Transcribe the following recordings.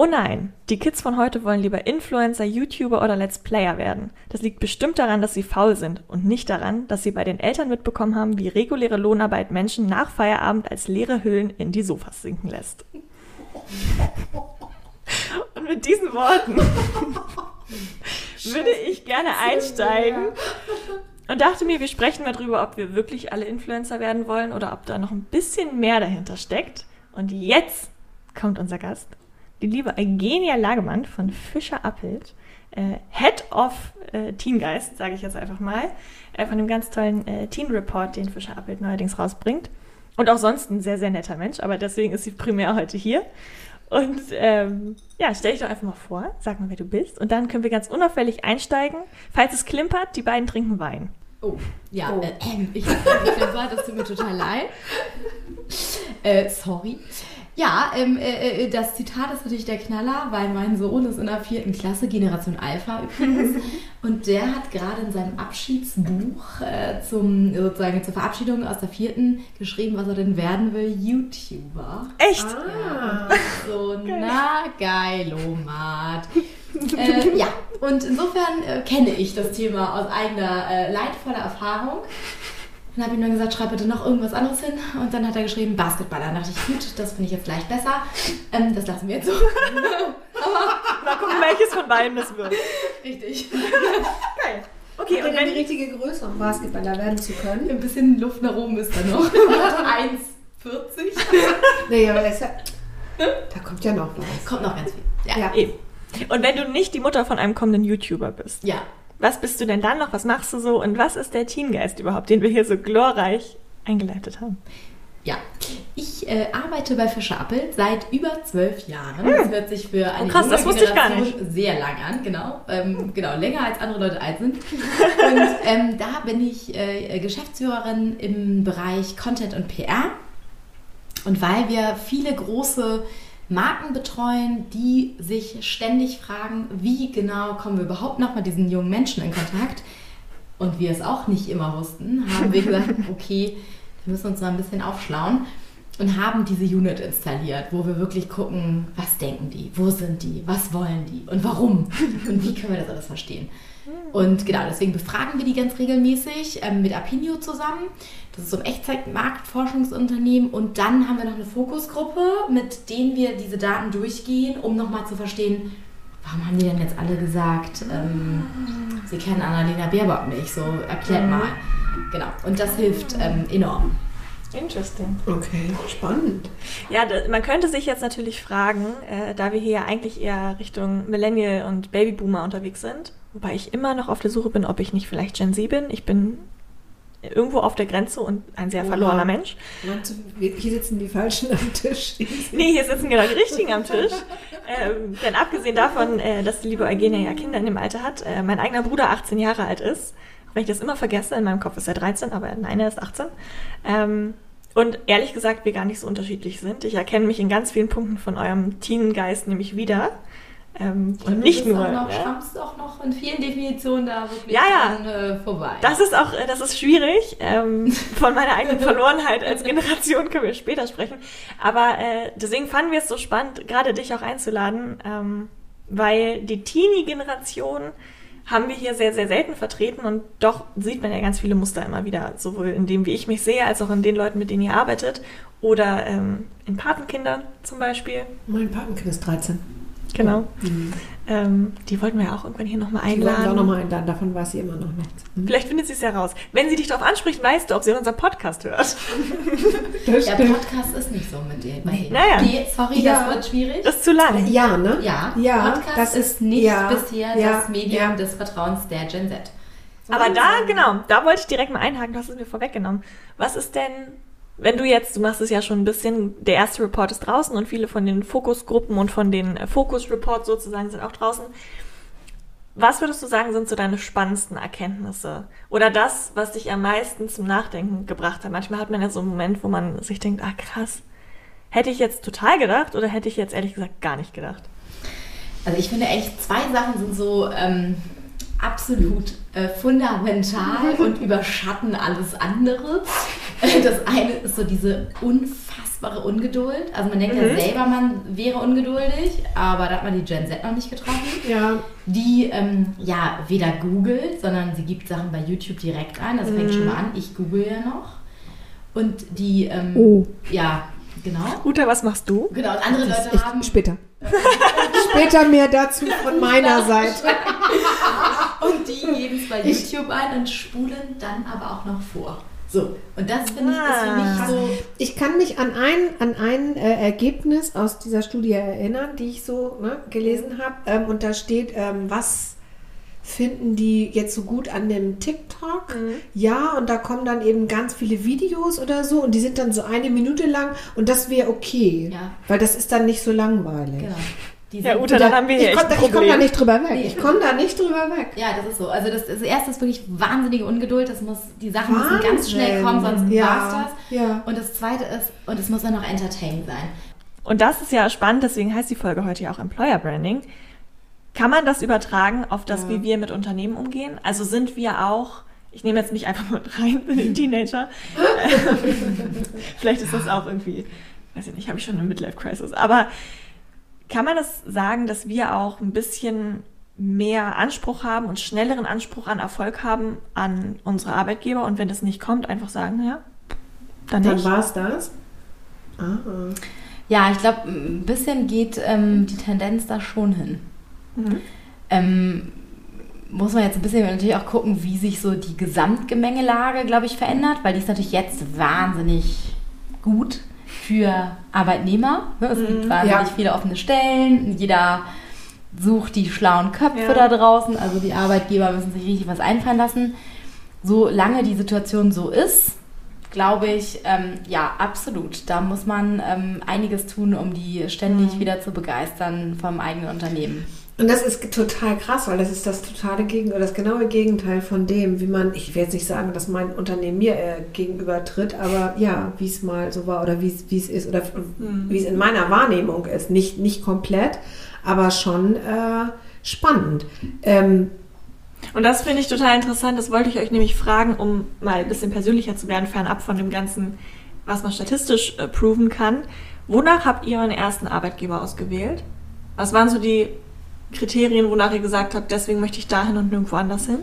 Oh nein, die Kids von heute wollen lieber Influencer, YouTuber oder Let's Player werden. Das liegt bestimmt daran, dass sie faul sind und nicht daran, dass sie bei den Eltern mitbekommen haben, wie reguläre Lohnarbeit Menschen nach Feierabend als leere Hüllen in die Sofas sinken lässt. Und mit diesen Worten würde ich gerne einsteigen und dachte mir, wir sprechen mal drüber, ob wir wirklich alle Influencer werden wollen oder ob da noch ein bisschen mehr dahinter steckt. Und jetzt kommt unser Gast die liebe Eugenia Lagemann von Fischer Appelt, äh, Head of äh, Teengeist, sage ich jetzt einfach mal, äh, von dem ganz tollen äh, Teen Report, den Fischer Appelt neuerdings rausbringt. Und auch sonst ein sehr, sehr netter Mensch, aber deswegen ist sie primär heute hier. Und ähm, ja, stell dich doch einfach mal vor, sag mal, wer du bist. Und dann können wir ganz unauffällig einsteigen. Falls es klimpert, die beiden trinken Wein. Oh, ja, oh. Äh, ich habe geklimpert, das tut mir total leid. Äh, sorry. Ja, ähm, äh, äh, das Zitat ist natürlich der Knaller, weil mein Sohn ist in der vierten Klasse, Generation Alpha übrigens. und der hat gerade in seinem Abschiedsbuch äh, zum, sozusagen zur Verabschiedung aus der vierten geschrieben, was er denn werden will, YouTuber. Echt? Ah. Ja. So, geil. na geilomat. äh, ja, und insofern äh, kenne ich das Thema aus eigener äh, leidvoller Erfahrung. Dann habe ich nur gesagt, schreib bitte noch irgendwas anderes hin. Und dann hat er geschrieben, Basketballer. Dann dachte ich, gut, das finde ich jetzt gleich besser. Ähm, das lassen wir jetzt so. Aber mal gucken, welches von beiden das wird. Richtig. Geil. Okay, und wenn die richtige Größe, um Basketballer werden zu können? Ein bisschen Luft nach oben ist da noch. 1,40. naja, aber das ist ja, da kommt ja noch was. Kommt noch ganz viel. Ja, ja. eben. Und wenn du nicht die Mutter von einem kommenden YouTuber bist. Ja. Was bist du denn dann noch? Was machst du so? Und was ist der Teengeist überhaupt, den wir hier so glorreich eingeleitet haben? Ja, ich äh, arbeite bei Fischer Appelt seit über zwölf Jahren. Hm. Das hört sich für eine oh, krass, das wusste ich gar nicht. sehr lang an, genau. Ähm, genau, länger als andere Leute alt sind. Und ähm, da bin ich äh, Geschäftsführerin im Bereich Content und PR. Und weil wir viele große Marken betreuen, die sich ständig fragen, wie genau kommen wir überhaupt noch mit diesen jungen Menschen in Kontakt? Und wir es auch nicht immer wussten, haben wir gesagt, okay, wir müssen uns mal ein bisschen aufschlauen und haben diese Unit installiert, wo wir wirklich gucken, was denken die, wo sind die, was wollen die und warum und wie können wir das alles verstehen. Und genau, deswegen befragen wir die ganz regelmäßig ähm, mit Apinio zusammen. Das ist so ein Echtzeitmarktforschungsunternehmen. Und dann haben wir noch eine Fokusgruppe, mit denen wir diese Daten durchgehen, um nochmal zu verstehen, warum haben die denn jetzt alle gesagt, ähm, sie kennen Annalena Baerbock nicht? So, erklärt mhm. mal. Genau, und das hilft ähm, enorm. Interesting. Okay, spannend. Ja, man könnte sich jetzt natürlich fragen, äh, da wir hier ja eigentlich eher Richtung Millennial und Babyboomer unterwegs sind, wobei ich immer noch auf der Suche bin, ob ich nicht vielleicht Gen Z bin. Ich bin irgendwo auf der Grenze und ein sehr verlorener Mensch. Meinst du, hier sitzen die Falschen am Tisch? nee, hier sitzen genau die Richtigen am Tisch. Ähm, denn abgesehen davon, äh, dass die liebe Eugenia ja Kinder in dem Alter hat, äh, mein eigener Bruder 18 Jahre alt ist, wenn ich das immer vergesse, in meinem Kopf ist er 13, aber nein, er ist 18. Ähm, und ehrlich gesagt, wir gar nicht so unterschiedlich sind. Ich erkenne mich in ganz vielen Punkten von eurem Teengeist nämlich wieder. Ähm, und nicht nur. Noch, ja. auch noch in vielen Definitionen da wirklich ja, ja. Dran, äh, vorbei. Das ist auch, äh, das ist schwierig. Ähm, von meiner eigenen Verlorenheit als Generation können wir später sprechen. Aber äh, deswegen fanden wir es so spannend, gerade dich auch einzuladen, ähm, weil die Teenie-Generation haben wir hier sehr, sehr selten vertreten und doch sieht man ja ganz viele Muster immer wieder, sowohl in dem, wie ich mich sehe, als auch in den Leuten, mit denen ihr arbeitet oder ähm, in Patenkindern zum Beispiel. Mein Patenkind ist 13. Genau. Mhm. Ähm, die wollten wir ja auch irgendwann hier nochmal einladen. Die wollten wir auch nochmal einladen, davon weiß sie immer noch nichts. Mhm. Vielleicht findet sie es ja raus. Wenn sie dich darauf anspricht, weißt du, ob sie unseren Podcast hört. Der Podcast ist nicht so mit dir. Naja. Die, sorry, ja. das wird schwierig. Das ist zu lang. Ja, ne? Ja, ja Podcast das ist nicht ja, bisher ja, das Medium des Vertrauens der Gen Z. Aber da, genau, da wollte ich direkt mal einhaken, du hast es mir vorweggenommen. Was ist denn wenn du jetzt, du machst es ja schon ein bisschen, der erste Report ist draußen und viele von den Fokusgruppen und von den Fokus-Reports sozusagen sind auch draußen. Was würdest du sagen, sind so deine spannendsten Erkenntnisse? Oder das, was dich am meisten zum Nachdenken gebracht hat? Manchmal hat man ja so einen Moment, wo man sich denkt, ah krass, hätte ich jetzt total gedacht oder hätte ich jetzt ehrlich gesagt gar nicht gedacht? Also ich finde echt, zwei Sachen sind so ähm, absolut äh, fundamental und überschatten alles andere. Das eine ist so diese unfassbare Ungeduld. Also man denkt mhm. ja selber, man wäre ungeduldig, aber da hat man die Gen Z noch nicht getroffen. Ja. Die ähm, ja weder googelt, sondern sie gibt Sachen bei YouTube direkt ein. Das fängt mhm. schon mal an. Ich google ja noch. Und die, ähm, oh. ja, genau. Uta, was machst du? Genau, und andere das Leute haben... Später. Später mehr dazu von meiner Seite. und die geben es bei YouTube ein und spulen dann aber auch noch vor. So, und das finde ich ist für mich so. Ich kann mich an ein, an ein äh, Ergebnis aus dieser Studie erinnern, die ich so ne, gelesen habe. Ähm, und da steht, ähm, was finden die jetzt so gut an dem TikTok? Mhm. Ja, und da kommen dann eben ganz viele Videos oder so und die sind dann so eine Minute lang und das wäre okay. Ja. Weil das ist dann nicht so langweilig. Genau. Die ja, Uta, dann haben wir hier ich komme komm da nicht drüber weg. Ich komme da nicht drüber weg. Ja, das ist so. Also das, das erste ist wirklich wahnsinnige Ungeduld. Das muss, die Sachen Wahnsinn. müssen ganz schnell kommen, sonst ja. war's das. Ja. Und das zweite ist, und es muss dann noch entertaining sein. Und das ist ja spannend, deswegen heißt die Folge heute ja auch Employer Branding. Kann man das übertragen auf das, ja. wie wir mit Unternehmen umgehen? Also sind wir auch, ich nehme jetzt nicht einfach mal rein, bin ein Teenager. Vielleicht ist das auch irgendwie, weiß ich nicht, habe ich schon eine Midlife-Crisis. Aber kann man das sagen, dass wir auch ein bisschen mehr Anspruch haben und schnelleren Anspruch an Erfolg haben an unsere Arbeitgeber und wenn das nicht kommt, einfach sagen, ja, dann, dann war es das. Ah. Ja, ich glaube, ein bisschen geht ähm, die Tendenz da schon hin. Mhm. Ähm, muss man jetzt ein bisschen natürlich auch gucken, wie sich so die Gesamtgemengelage, glaube ich, verändert, weil die ist natürlich jetzt wahnsinnig gut für Arbeitnehmer. Es gibt mhm. wahnsinnig ja. viele offene Stellen. Jeder sucht die schlauen Köpfe ja. da draußen. Also die Arbeitgeber müssen sich richtig was einfallen lassen. Solange die Situation so ist, glaube ich, ähm, ja, absolut. Da muss man ähm, einiges tun, um die ständig mhm. wieder zu begeistern vom eigenen Unternehmen. Und das ist total krass, weil das ist das totale Gegen oder das genaue Gegenteil von dem, wie man, ich werde jetzt nicht sagen, dass mein Unternehmen mir äh, gegenüber tritt, aber ja, wie es mal so war oder wie es ist oder mhm. wie es in meiner Wahrnehmung ist. Nicht, nicht komplett, aber schon äh, spannend. Ähm, und das finde ich total interessant. Das wollte ich euch nämlich fragen, um mal ein bisschen persönlicher zu werden, fernab von dem Ganzen, was man statistisch äh, proven kann. Wonach habt ihr euren ersten Arbeitgeber ausgewählt? Was waren so die Kriterien, wonach ihr gesagt habt, deswegen möchte ich dahin und nirgendwo anders hin?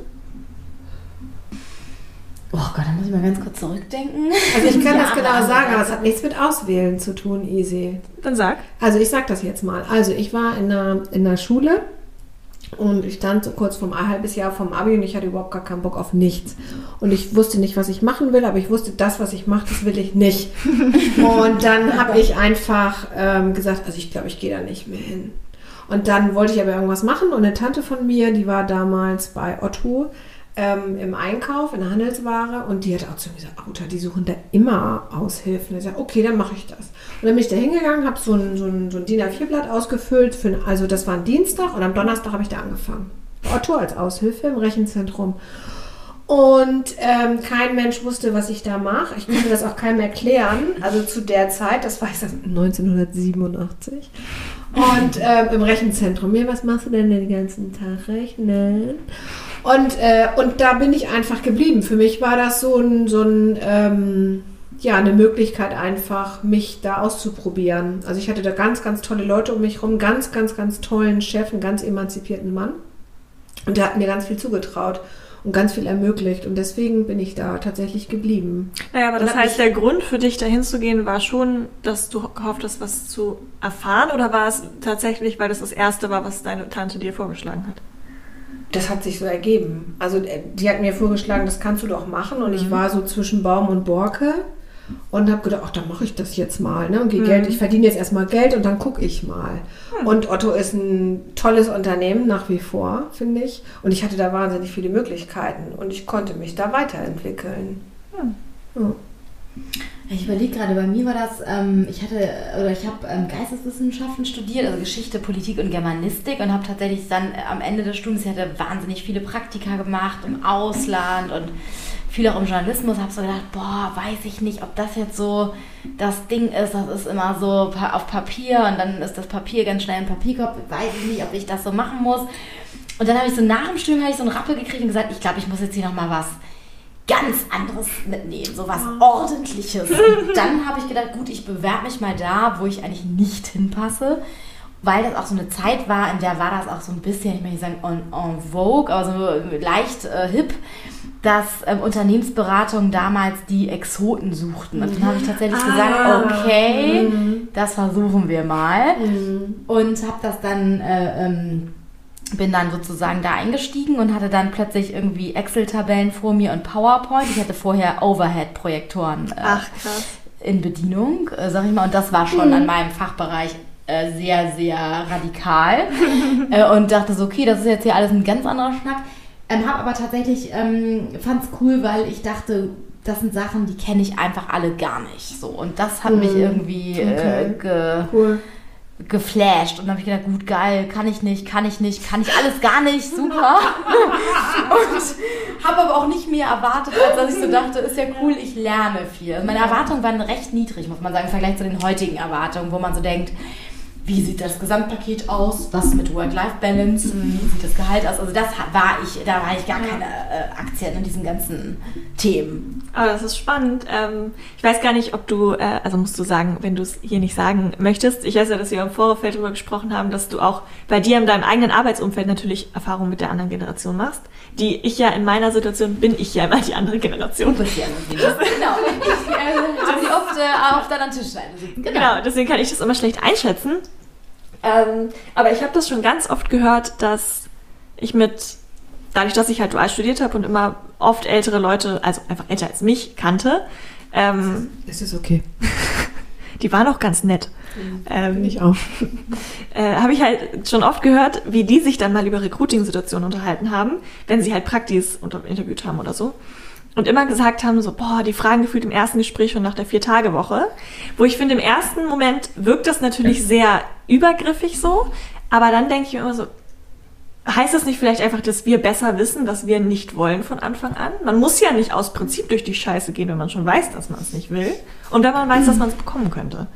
Oh Gott, da muss ich mal ganz kurz zurückdenken. Also ich kann ja, das genau sagen, aber es hat nichts mit Auswählen zu tun, Easy. Dann sag. Also ich sag das jetzt mal. Also ich war in einer, in einer Schule und ich stand so kurz vom ein halbes Jahr vom Abi und ich hatte überhaupt gar keinen Bock auf nichts. Und ich wusste nicht, was ich machen will, aber ich wusste, das, was ich mache, das will ich nicht. und dann habe ich einfach ähm, gesagt, also ich glaube, ich gehe da nicht mehr hin. Und dann wollte ich aber irgendwas machen und eine Tante von mir, die war damals bei Otto ähm, im Einkauf, in der Handelsware und die hat auch zu mir gesagt, Auta, die suchen da immer Aushilfen. Ich sagte, okay, dann mache ich das. Und dann bin ich da hingegangen, habe so ein, so ein, so ein DIN A4-Blatt ausgefüllt, für, also das war ein Dienstag und am Donnerstag habe ich da angefangen. Otto als Aushilfe im Rechenzentrum. Und ähm, kein Mensch wusste, was ich da mache. Ich konnte das auch keinem erklären. Also zu der Zeit, das war ich 1987. Und ähm, im Rechenzentrum. Mir, was machst du denn den ganzen Tag? Rechnen. Und, äh, und da bin ich einfach geblieben. Für mich war das so ein, so ein ähm, ja, eine Möglichkeit einfach, mich da auszuprobieren. Also ich hatte da ganz, ganz tolle Leute um mich herum, ganz, ganz, ganz tollen Chef, einen ganz emanzipierten Mann. Und der hat mir ganz viel zugetraut und ganz viel ermöglicht. Und deswegen bin ich da tatsächlich geblieben. Naja, aber das heißt, der Grund für dich dahin zu gehen war schon, dass du gehofft hast, was zu erfahren oder war es tatsächlich, weil das das Erste war, was deine Tante dir vorgeschlagen hat? Das hat sich so ergeben. Also äh, die hat mir vorgeschlagen, das kannst du doch machen. Und mhm. ich war so zwischen Baum und Borke und habe gedacht, ach, dann mache ich das jetzt mal. Ne? Und mhm. Geld, ich verdiene jetzt erstmal Geld und dann gucke ich mal. Mhm. Und Otto ist ein tolles Unternehmen nach wie vor, finde ich. Und ich hatte da wahnsinnig viele Möglichkeiten und ich konnte mich da weiterentwickeln. Mhm. Ja. Ich überlege gerade, bei mir war das, ähm, ich hatte, oder ich habe ähm, Geisteswissenschaften studiert, also Geschichte, Politik und Germanistik und habe tatsächlich dann äh, am Ende des Studiums, ich hatte wahnsinnig viele Praktika gemacht im Ausland und viel auch im Journalismus, habe so gedacht, boah, weiß ich nicht, ob das jetzt so das Ding ist, das ist immer so auf Papier und dann ist das Papier ganz schnell ein Papierkorb, weiß ich nicht, ob ich das so machen muss. Und dann habe ich so nach dem Studium ich so einen Rappel gekriegt und gesagt, ich glaube, ich muss jetzt hier nochmal was ganz anderes mitnehmen, so was Ordentliches. Und dann habe ich gedacht, gut, ich bewerbe mich mal da, wo ich eigentlich nicht hinpasse, weil das auch so eine Zeit war, in der war das auch so ein bisschen, ich möchte nicht sagen en, en vogue, aber so leicht äh, hip, dass ähm, Unternehmensberatungen damals die Exoten suchten. Und dann habe ich tatsächlich ah, gesagt, okay, mhm. das versuchen wir mal. Mhm. Und habe das dann... Äh, ähm, bin dann sozusagen da eingestiegen und hatte dann plötzlich irgendwie Excel-Tabellen vor mir und PowerPoint. Ich hatte vorher Overhead-Projektoren äh, in Bedienung, äh, sag ich mal. Und das war schon mhm. an meinem Fachbereich äh, sehr, sehr radikal. Äh, und dachte so, okay, das ist jetzt hier alles ein ganz anderer Schnack. Ähm, hab aber tatsächlich, ähm, fand es cool, weil ich dachte, das sind Sachen, die kenne ich einfach alle gar nicht. So. Und das hat mhm. mich irgendwie äh, okay. cool geflasht und dann habe ich gedacht, gut, geil, kann ich nicht, kann ich nicht, kann ich alles gar nicht, super. und habe aber auch nicht mehr erwartet, als dass ich so dachte, ist ja cool, ich lerne viel. Also meine Erwartungen waren recht niedrig, muss man sagen, im Vergleich zu den heutigen Erwartungen, wo man so denkt, wie sieht das Gesamtpaket aus, was mit Work-Life-Balance, mhm. wie sieht das Gehalt aus. Also das war ich, da war ich gar keine äh, Aktien in diesen ganzen Themen. Aber das ist spannend. Ähm, ich weiß gar nicht, ob du, äh, also musst du sagen, wenn du es hier nicht sagen möchtest. Ich weiß ja, dass wir im Vorfeld darüber gesprochen haben, dass du auch bei dir in deinem eigenen Arbeitsumfeld natürlich Erfahrungen mit der anderen Generation machst. Die ich ja in meiner Situation bin ich ja immer die andere Generation. Du bist die andere Generation. genau. Ich äh, habe sie oft äh, auf deiner Tischseite sitzen. Genau. genau, deswegen kann ich das immer schlecht einschätzen. Ähm, aber ich habe das schon ganz oft gehört, dass ich mit, dadurch, dass ich halt dual studiert habe und immer oft ältere Leute, also einfach älter als mich, kannte. Ähm, es ist okay. die waren auch ganz nett. Mhm. Ähm, ich auch. Äh, habe ich halt schon oft gehört, wie die sich dann mal über Recruiting-Situationen unterhalten haben, wenn sie halt Praktis interviewt haben oder so und immer gesagt haben, so, boah, die fragen gefühlt im ersten Gespräch schon nach der Vier-Tage-Woche. Wo ich finde, im ersten Moment wirkt das natürlich sehr übergriffig so, aber dann denke ich mir immer so, heißt das nicht vielleicht einfach, dass wir besser wissen, was wir nicht wollen von Anfang an? Man muss ja nicht aus Prinzip durch die Scheiße gehen, wenn man schon weiß, dass man es nicht will. Und wenn man weiß, dass man es bekommen könnte.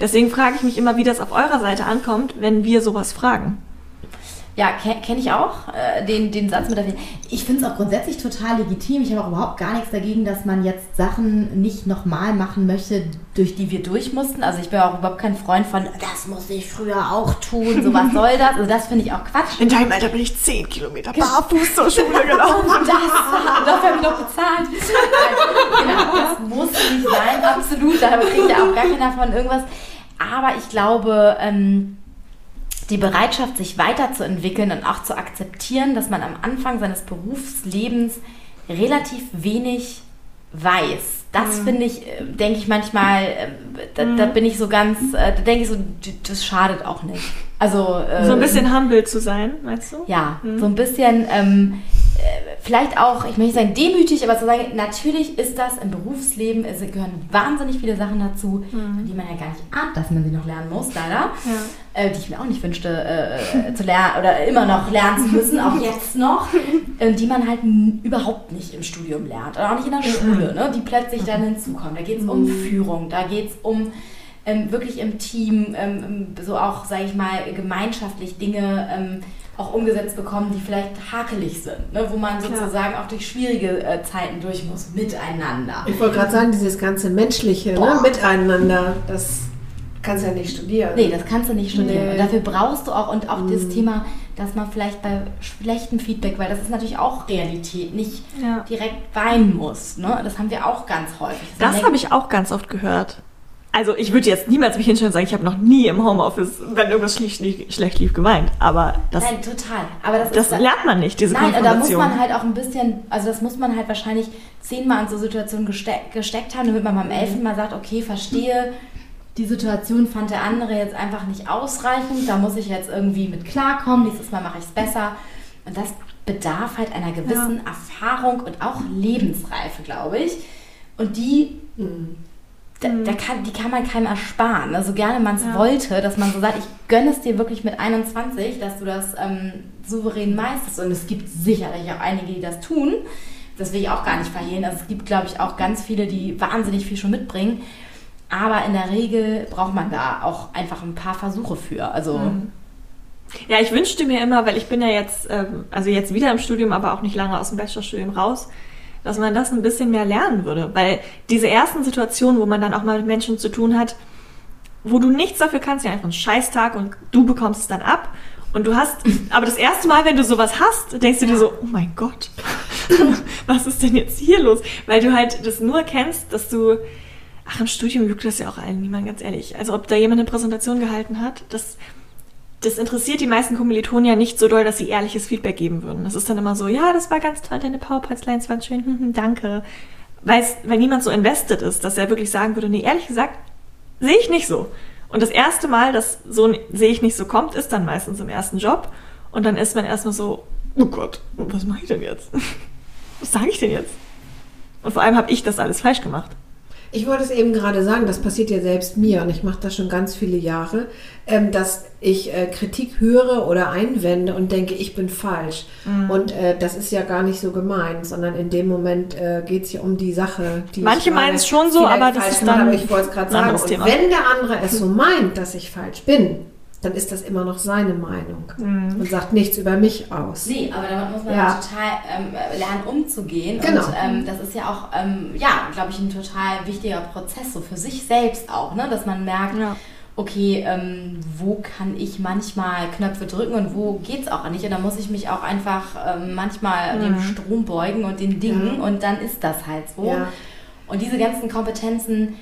Deswegen frage ich mich immer, wie das auf eurer Seite ankommt, wenn wir sowas fragen. Ja, kenne kenn ich auch, äh, den, den Satz mit der Ich finde es auch grundsätzlich total legitim. Ich habe auch überhaupt gar nichts dagegen, dass man jetzt Sachen nicht nochmal machen möchte, durch die wir durch mussten. Also ich bin auch überhaupt kein Freund von, das muss ich früher auch tun, so was soll das? Also das finde ich auch Quatsch. In deinem Alter bin ich 10 Kilometer barfuß zur Schule gelaufen. Und das, dafür habe ich noch bezahlt. genau, das muss nicht sein, absolut. Da kriegt ja auch gar keiner von irgendwas. Aber ich glaube... Ähm, die Bereitschaft, sich weiterzuentwickeln und auch zu akzeptieren, dass man am Anfang seines Berufslebens relativ wenig weiß. Das mhm. finde ich, äh, denke ich manchmal, äh, da, mhm. da, bin ich so ganz, äh, da denke ich so, das schadet auch nicht. Also so ein bisschen humble zu sein, meinst du? Ja, mhm. so ein bisschen ähm, vielleicht auch, ich möchte nicht sagen demütig, aber zu sagen, natürlich ist das im Berufsleben, es gehören wahnsinnig viele Sachen dazu, mhm. die man ja gar nicht ahnt, dass man sie noch lernen muss, leider. Ja. Äh, die ich mir auch nicht wünschte äh, zu lernen oder immer noch lernen zu müssen, auch jetzt noch, äh, die man halt überhaupt nicht im Studium lernt oder auch nicht in der Schule, ne, die plötzlich dann hinzukommen. Da geht es um mhm. Führung, da geht es um ähm, wirklich im Team, ähm, so auch, sage ich mal, gemeinschaftlich Dinge ähm, auch umgesetzt bekommen, die vielleicht hakelig sind, ne? wo man sozusagen auch durch schwierige äh, Zeiten durch muss, miteinander. Ich wollte gerade sagen, dieses ganze menschliche ne? Miteinander, das kannst du ja nicht studieren. Nee, das kannst du nicht studieren. Nee. Und dafür brauchst du auch, und auch mhm. das Thema, dass man vielleicht bei schlechtem Feedback, weil das ist natürlich auch Realität, nicht ja. direkt weinen muss. Ne? Das haben wir auch ganz häufig. Das habe ich auch ganz oft gehört. Also ich würde jetzt niemals mich hinstellen und sagen, ich habe noch nie im Homeoffice, wenn irgendwas schlecht, schlecht lief, geweint. Aber das, Nein, total. Aber das, das ist, lernt man nicht, diese Nein, da muss man halt auch ein bisschen, also das muss man halt wahrscheinlich zehnmal in so Situationen gesteck, gesteckt haben, damit man beim elften Mal sagt, okay, verstehe, die Situation fand der andere jetzt einfach nicht ausreichend, da muss ich jetzt irgendwie mit klarkommen, nächstes Mal mache ich es besser. Und das bedarf halt einer gewissen ja. Erfahrung und auch Lebensreife, glaube ich Und die, Mhm. Da, da kann, die kann man keinem ersparen. Also gerne man es Ja. wollte, dass man so sagt, ich gönne es dir wirklich mit 21, dass du das ähm, souverän meisterst. Und es gibt sicherlich auch einige, die das tun. Das will ich auch gar nicht verhehlen. Also es gibt, glaube ich, auch ganz viele, die wahnsinnig viel schon mitbringen. Aber in der Regel braucht man da auch einfach ein paar Versuche für. Also Ja, ich wünschte mir immer, weil ich bin ja jetzt, ähm, also jetzt wieder im Studium, aber auch nicht lange aus dem Bachelorstudium raus, dass man das ein bisschen mehr lernen würde. Weil diese ersten Situationen, wo man dann auch mal mit Menschen zu tun hat, wo du nichts dafür kannst, ja einfach ein Scheißtag und du bekommst es dann ab. Und du hast, aber das erste Mal, wenn du sowas hast, denkst du dir so, oh mein Gott, was ist denn jetzt hier los? Weil du halt das nur kennst, dass du, ach, im Studium juckt das ja auch allen niemand, ganz ehrlich. Also ob da jemand eine Präsentation gehalten hat, das, das interessiert die meisten Kommilitonen ja nicht so doll, dass sie ehrliches Feedback geben würden. Das ist dann immer so, ja, das war ganz toll, deine PowerPoint-Slides waren schön, hm, hm, danke. Weil's, weil niemand so invested ist, dass er wirklich sagen würde, nee, ehrlich gesagt, sehe ich nicht so. Und das erste Mal, dass so ein sehe ich nicht so kommt, ist dann meistens im ersten Job. Und dann ist man erstmal so, oh Gott, was mache ich denn jetzt? Was sage ich denn jetzt? Und vor allem habe ich das alles falsch gemacht. Ich wollte es eben gerade sagen, das passiert ja selbst mir und ich mache das schon ganz viele Jahre, ähm, dass ich äh, Kritik höre oder einwende und denke, ich bin falsch. Mhm. Und äh, das ist ja gar nicht so gemeint, sondern in dem Moment äh, geht es ja um die Sache. Die Manche meinen es schon so, aber das ist mache, dann Aber ich wollte es gerade sagen. Und wenn der andere es so meint, dass ich falsch bin, dann ist das immer noch seine Meinung Mhm. und sagt nichts über mich aus. Nee, aber damit muss man Ja. total ähm, lernen, umzugehen. Genau. Und ähm, das ist ja auch, ähm, ja, glaube ich, ein total wichtiger Prozess, so für sich selbst auch, ne? dass man merkt, Ja. okay, ähm, wo kann ich manchmal Knöpfe drücken und wo geht es auch nicht. Und da muss ich mich auch einfach ähm, manchmal dem Strom beugen und den Dingen Ja. und dann ist das halt so. Ja. Und diese ganzen Kompetenzen,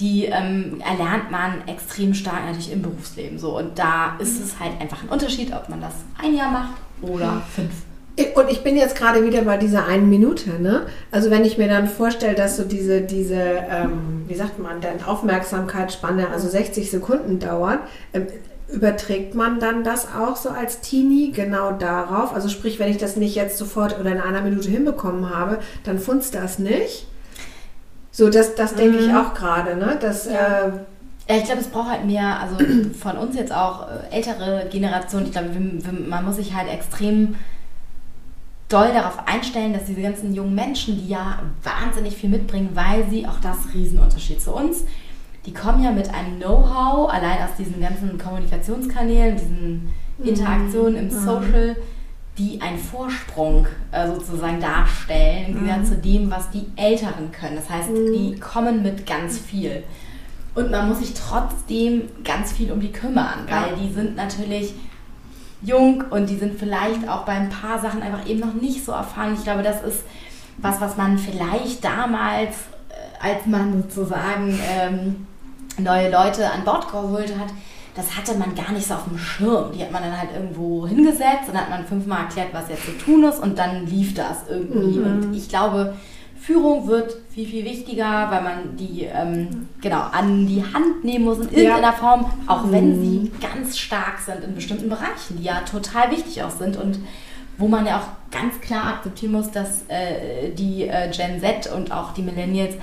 die ähm, erlernt man extrem stark natürlich im Berufsleben. So. Und da ist es halt einfach ein Unterschied, ob man das ein Jahr macht oder fünf. Und ich bin jetzt gerade wieder bei dieser einen Minute, ne? Also wenn ich mir dann vorstelle, dass so diese, diese ähm, wie sagt man denn, Aufmerksamkeitsspanne, also 60 Sekunden dauert, ähm, überträgt man dann das auch so als Teenie genau darauf? Also sprich, wenn ich das nicht jetzt sofort oder in einer Minute hinbekommen habe, dann funzt das nicht. So, das, das denke ich auch gerade, ne? Das, äh, Ja, ich glaube, es braucht halt mehr, also von uns jetzt auch äh, ältere Generationen. Ich glaube, man muss sich halt extrem doll darauf einstellen, dass diese ganzen jungen Menschen, die ja wahnsinnig viel mitbringen, weil sie auch das Riesenunterschied zu uns, die kommen ja mit einem Know-how, allein aus diesen ganzen Kommunikationskanälen, diesen Interaktionen im Social, die einen Vorsprung äh, sozusagen darstellen, im Gegensatz zu dem, was die Älteren können. Das heißt, die kommen mit ganz viel. Und man muss sich trotzdem ganz viel um die kümmern, weil die sind natürlich jung und die sind vielleicht auch bei ein paar Sachen einfach eben noch nicht so erfahren. Ich glaube, das ist was, was man vielleicht damals, äh, als man sozusagen ähm, neue Leute an Bord geholt hat, das hatte man gar nicht so auf dem Schirm. Die hat man dann halt irgendwo hingesetzt und hat man fünfmal erklärt, was jetzt zu tun ist und dann lief das irgendwie. Und ich glaube, Führung wird viel, viel wichtiger, weil man die ähm, genau an die Hand nehmen muss in irgendeiner Form, auch wenn sie ganz stark sind in bestimmten Bereichen, die ja total wichtig auch sind und wo man ja auch ganz klar akzeptieren muss, dass äh, die äh, Gen Z und auch die Millennials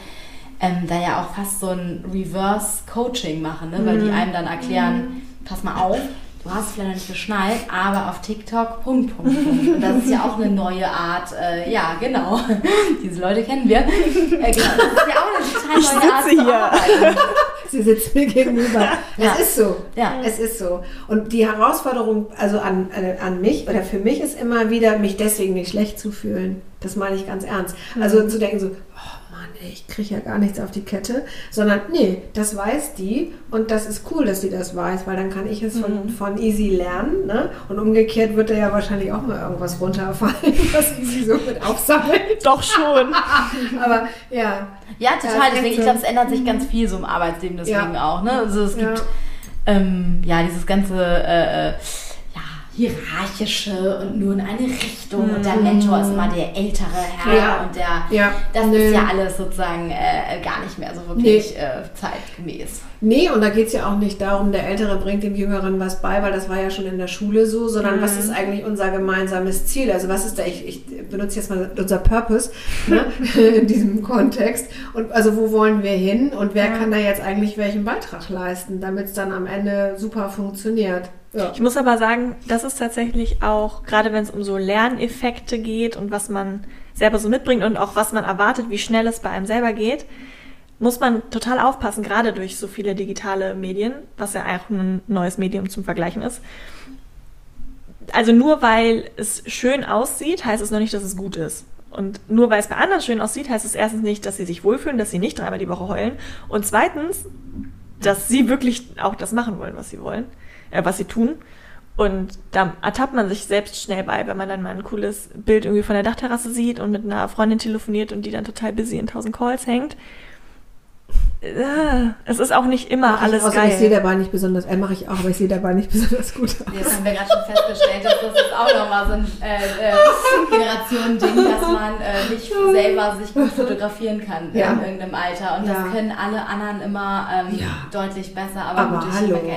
ähm, da ja auch fast so ein Reverse-Coaching machen, ne? weil die einem dann erklären, pass mal auf, du hast vielleicht noch nicht geschnallt, aber auf TikTok, Punkt, Punkt, Punkt. Und das ist ja auch eine neue Art, äh, ja, genau, diese Leute kennen wir. Äh, genau, das ist ja auch eine total neue Art zu hier. arbeiten. Sie sitzt mir gegenüber. Ja. Es ist so. Ja. Es ist so. Und die Herausforderung, also an, an, an mich oder für mich ist immer wieder, mich deswegen nicht schlecht zu fühlen. Das meine ich ganz ernst. Also zu denken so, Mann, ey, ich kriege ja gar nichts auf die Kette. Sondern, nee, das weiß die und das ist cool, dass sie das weiß, weil dann kann ich es von, von Easy lernen. Ne? Und umgekehrt wird da ja wahrscheinlich auch mal irgendwas runterfallen, was Easy so mit aufsammelt. Doch schon. Aber ja. Ja, total. Ja, Deswegen, ich glaube, es ändert sich ganz viel so im Arbeitsleben deswegen Ja. auch. Ne? Also es Ja. gibt ähm, ja dieses ganze äh, äh, ja, hierarchische und nur in eine Richtung und der Mentor ist immer der ältere Herr Ja. und der, Ja. das Nee. ist ja alles sozusagen äh, gar nicht mehr so wirklich äh, zeitgemäß. Nee, und da geht es ja auch nicht darum, der Ältere bringt dem Jüngeren was bei, weil das war ja schon in der Schule so, sondern was ist eigentlich unser gemeinsames Ziel? Also was ist da, ich, ich benutze jetzt mal unser Purpose ne, in diesem Kontext. Und also wo wollen wir hin und wer kann da jetzt eigentlich welchen Beitrag leisten, damit es dann am Ende super funktioniert? Ja. Ich muss aber sagen, das ist tatsächlich auch, gerade wenn es um so Lerneffekte geht und was man selber so mitbringt und auch was man erwartet, wie schnell es bei einem selber geht, muss man total aufpassen, gerade durch so viele digitale Medien, was ja auch ein neues Medium zum Vergleichen ist. Also nur weil es schön aussieht, heißt es noch nicht, dass es gut ist. Und nur weil es bei anderen schön aussieht, heißt es erstens nicht, dass sie sich wohlfühlen, dass sie nicht dreimal die Woche heulen. Und zweitens, dass sie wirklich auch das machen wollen, was sie wollen, äh, was sie tun. Und da ertappt man sich selbst schnell bei, wenn man dann mal ein cooles Bild irgendwie von der Dachterrasse sieht und mit einer Freundin telefoniert und die dann total busy in tausend Calls hängt. Äh, Es ist auch nicht immer Mach ich alles auch, aber Ich sehe geil. dabei nicht besonders, äh, mache ich auch, aber ich sehe dabei nicht besonders gut aus. Jetzt haben wir gerade schon festgestellt, dass das jetzt auch nochmal so ein äh, äh, Generationending, dass man äh, nicht selber sich gut fotografieren kann Ja. in irgendeinem Alter. Und Ja. das können alle anderen immer ähm, Ja. deutlich besser. Aber, Aber gut, ich hallo. denke,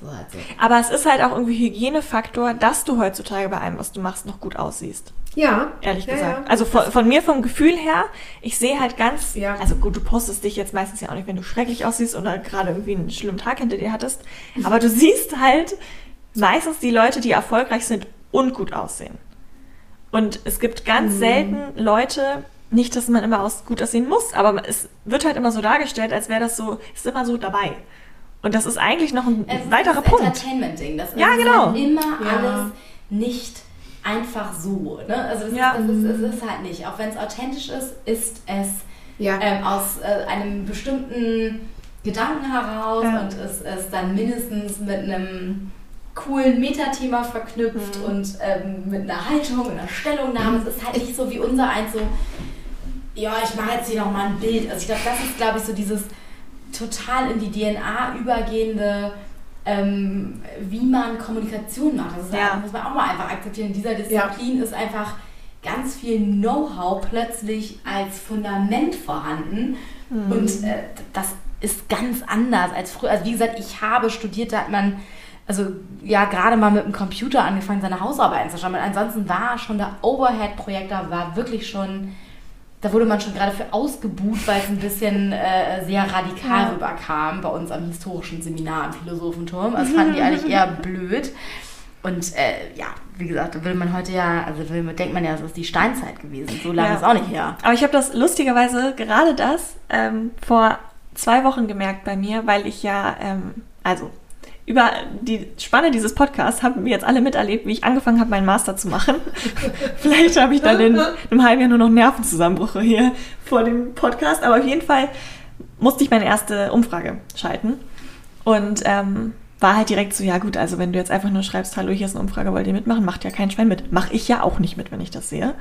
so halt so. Aber es ist halt auch irgendwie Hygienefaktor, dass du heutzutage bei allem, was du machst, noch gut aussiehst. Ja, Ehrlich ja, gesagt. Ja. Also von, von mir vom Gefühl her, ich sehe halt ganz, Ja. also gut, du postest dich jetzt meistens ja auch nicht, wenn du schrecklich aussiehst oder gerade irgendwie einen schlimmen Tag hinter dir hattest. Aber du siehst halt meistens die Leute, die erfolgreich sind und gut aussehen. Und es gibt ganz Mhm. selten Leute, nicht, dass man immer aus, gut aussehen muss, aber es wird halt immer so dargestellt, als wäre das so, ist immer so dabei. Und das ist eigentlich noch ein Es ist weiterer das Punkt. Entertainment-Ding. Das Ja, ist genau. halt immer Ja. alles nicht einfach so. Ne? Also es, Ja. ist, es, ist, es ist halt nicht. Auch wenn es authentisch ist, ist es Ja. ähm, aus äh, einem bestimmten Gedanken heraus Ja. und es ist dann mindestens mit einem coolen Metathema verknüpft Mhm. und ähm, mit einer Haltung, einer Stellungnahme. Es ist halt nicht so wie unser eins so, ja, ich mache jetzt hier nochmal ein Bild. Also ich glaube, das ist, glaube ich, so dieses total in die DNA übergehende, ähm, wie man Kommunikation macht. Das Ja. muss man auch mal einfach akzeptieren. In dieser Disziplin ist einfach ganz viel Know-how plötzlich als Fundament vorhanden. Und äh, das ist ganz anders als früher. Also wie gesagt, ich habe studiert, da hat man also ja gerade mal mit dem Computer angefangen, seine Hausarbeiten zu schreiben. Und ansonsten war schon der Overhead-Projektor war wirklich schon, da wurde man schon gerade für ausgebuht, weil es ein bisschen äh, sehr radikal Ja. rüberkam bei uns am historischen Seminar im Philosophenturm. Das fanden die eigentlich eher blöd. Und äh, ja, wie gesagt, da will man heute ja, also will, denkt man ja, es ist die Steinzeit gewesen. So lange Ja. ist auch nicht her. Aber ich habe das lustigerweise gerade das ähm, vor zwei Wochen gemerkt bei mir, weil ich ja, ähm, also über die Spanne dieses Podcasts haben wir jetzt alle miterlebt, wie ich angefangen habe, meinen Master zu machen. Vielleicht habe ich dann in einem halben Jahr nur noch Nervenzusammenbrüche hier vor dem Podcast, aber auf jeden Fall musste ich meine erste Umfrage schalten und ähm, war halt direkt so, ja gut, also wenn du jetzt einfach nur schreibst, hallo, hier ist eine Umfrage, wollt ihr mitmachen, macht ja kein Schwein mit. Mach ich ja auch nicht mit, wenn ich das sehe.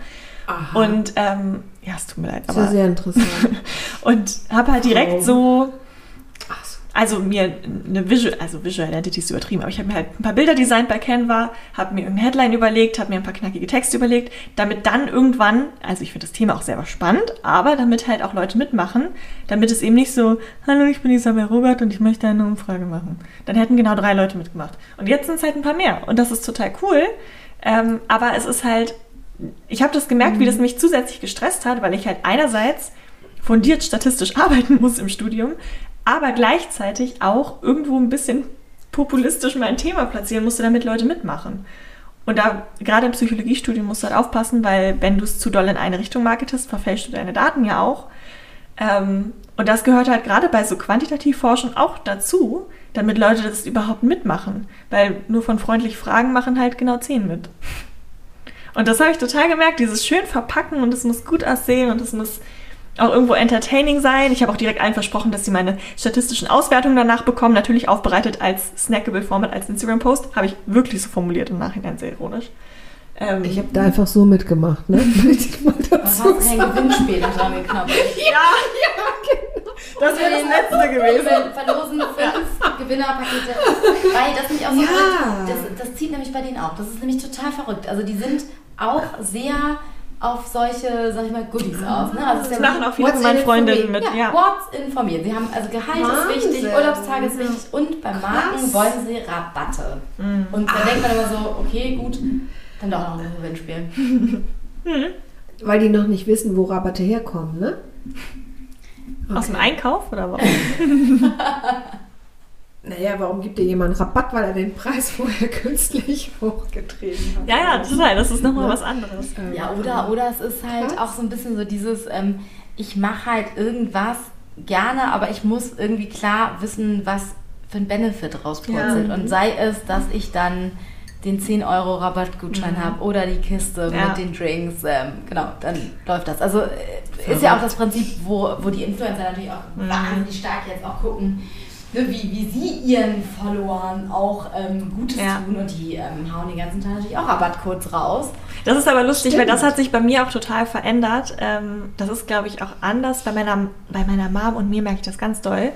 Aha. Und ähm, ja, es tut mir leid, aber sehr interessant. und habe halt direkt Oh. so. Also mir eine Visual, also Visual Identity ist übertrieben, aber ich habe mir halt ein paar Bilder designt bei Canva, habe mir irgendeine Headline überlegt, habe mir ein paar knackige Texte überlegt, damit dann irgendwann, also ich finde das Thema auch selber spannend, aber damit halt auch Leute mitmachen, damit es eben nicht so, hallo, ich bin Isabel Robert und ich möchte eine Umfrage machen. Dann hätten genau drei Leute mitgemacht. Und jetzt sind es halt ein paar mehr und das ist total cool, ähm, aber es ist halt, ich habe das gemerkt, wie das mich zusätzlich gestresst hat, weil ich halt einerseits fundiert statistisch arbeiten muss im Studium, aber gleichzeitig auch irgendwo ein bisschen populistisch mein Thema platzieren musste, damit Leute mitmachen. Und da, gerade im Psychologiestudium musst du halt aufpassen, weil wenn du es zu doll in eine Richtung marketest, verfälschst du deine Daten ja auch. Ähm, und das gehört halt gerade bei so Quantitativforschung auch dazu, damit Leute das überhaupt mitmachen. Weil nur von freundlich Fragen machen halt genau zehn mit. Und das habe ich total gemerkt, dieses schön verpacken und es muss gut aussehen und es muss auch irgendwo entertaining sein. Ich habe auch direkt allen versprochen, dass sie meine statistischen Auswertungen danach bekommen, natürlich aufbereitet als snackable Format, als Instagram-Post. Habe ich wirklich so formuliert im Nachhinein, sehr ironisch. Ähm, Ich habe da einfach so mitgemacht, ne? Möchte ich mal dazu hast du kein sagen. Gewinnspiel dran geknopft? ja, Ja, genau. Das wäre das letzte gewesen. Wir verlosen fünf Gewinnerpakete. Weil das nämlich auch so Ja. das, das zieht nämlich bei denen auch. Das ist nämlich total verrückt. Also die sind auch sehr auf solche, sag ich mal, Goodies aus. Ne? Also Das ja machen auch viele von meinen for Freundinnen mit. ja, Ja. What's informiert. Sie haben also Gehalt ist wichtig, Wahnsinn. Urlaubstage ist wichtig und bei Marken Krass. wollen sie Rabatte. Und dann denkt man immer so, okay, gut, dann doch noch ein Gewinnspiel. Weil die noch nicht wissen, wo Rabatte herkommen, ne? Aus dem Einkauf oder warum? Naja, warum gibt dir jemand Rabatt, weil er den Preis vorher künstlich hochgetrieben hat? Ja, ja, total. Das ist nochmal was anderes. Ja, oder, oder es ist halt Krass. auch so ein bisschen so dieses, ähm, ich mache halt irgendwas gerne, aber ich muss irgendwie klar wissen, was für ein Benefit rauspurzelt. Und sei es, dass ich dann den 10 Euro Rabattgutschein habe oder die Kiste Ja. mit den Drinks, ähm, genau, dann läuft das. Also äh, ist ja auch das Prinzip, wo, wo die Influencer natürlich auch wahnsinnig stark jetzt auch gucken, ne, wie, wie sie ihren Followern auch ähm, Gutes Ja. tun und die ähm, hauen den ganzen Tag natürlich auch Rabattcodes raus. Das ist aber lustig, Stimmt. weil das hat sich bei mir auch total verändert. Ähm, das ist, glaube ich, auch anders. Bei meiner, bei meiner Mom und mir merke ich das ganz doll.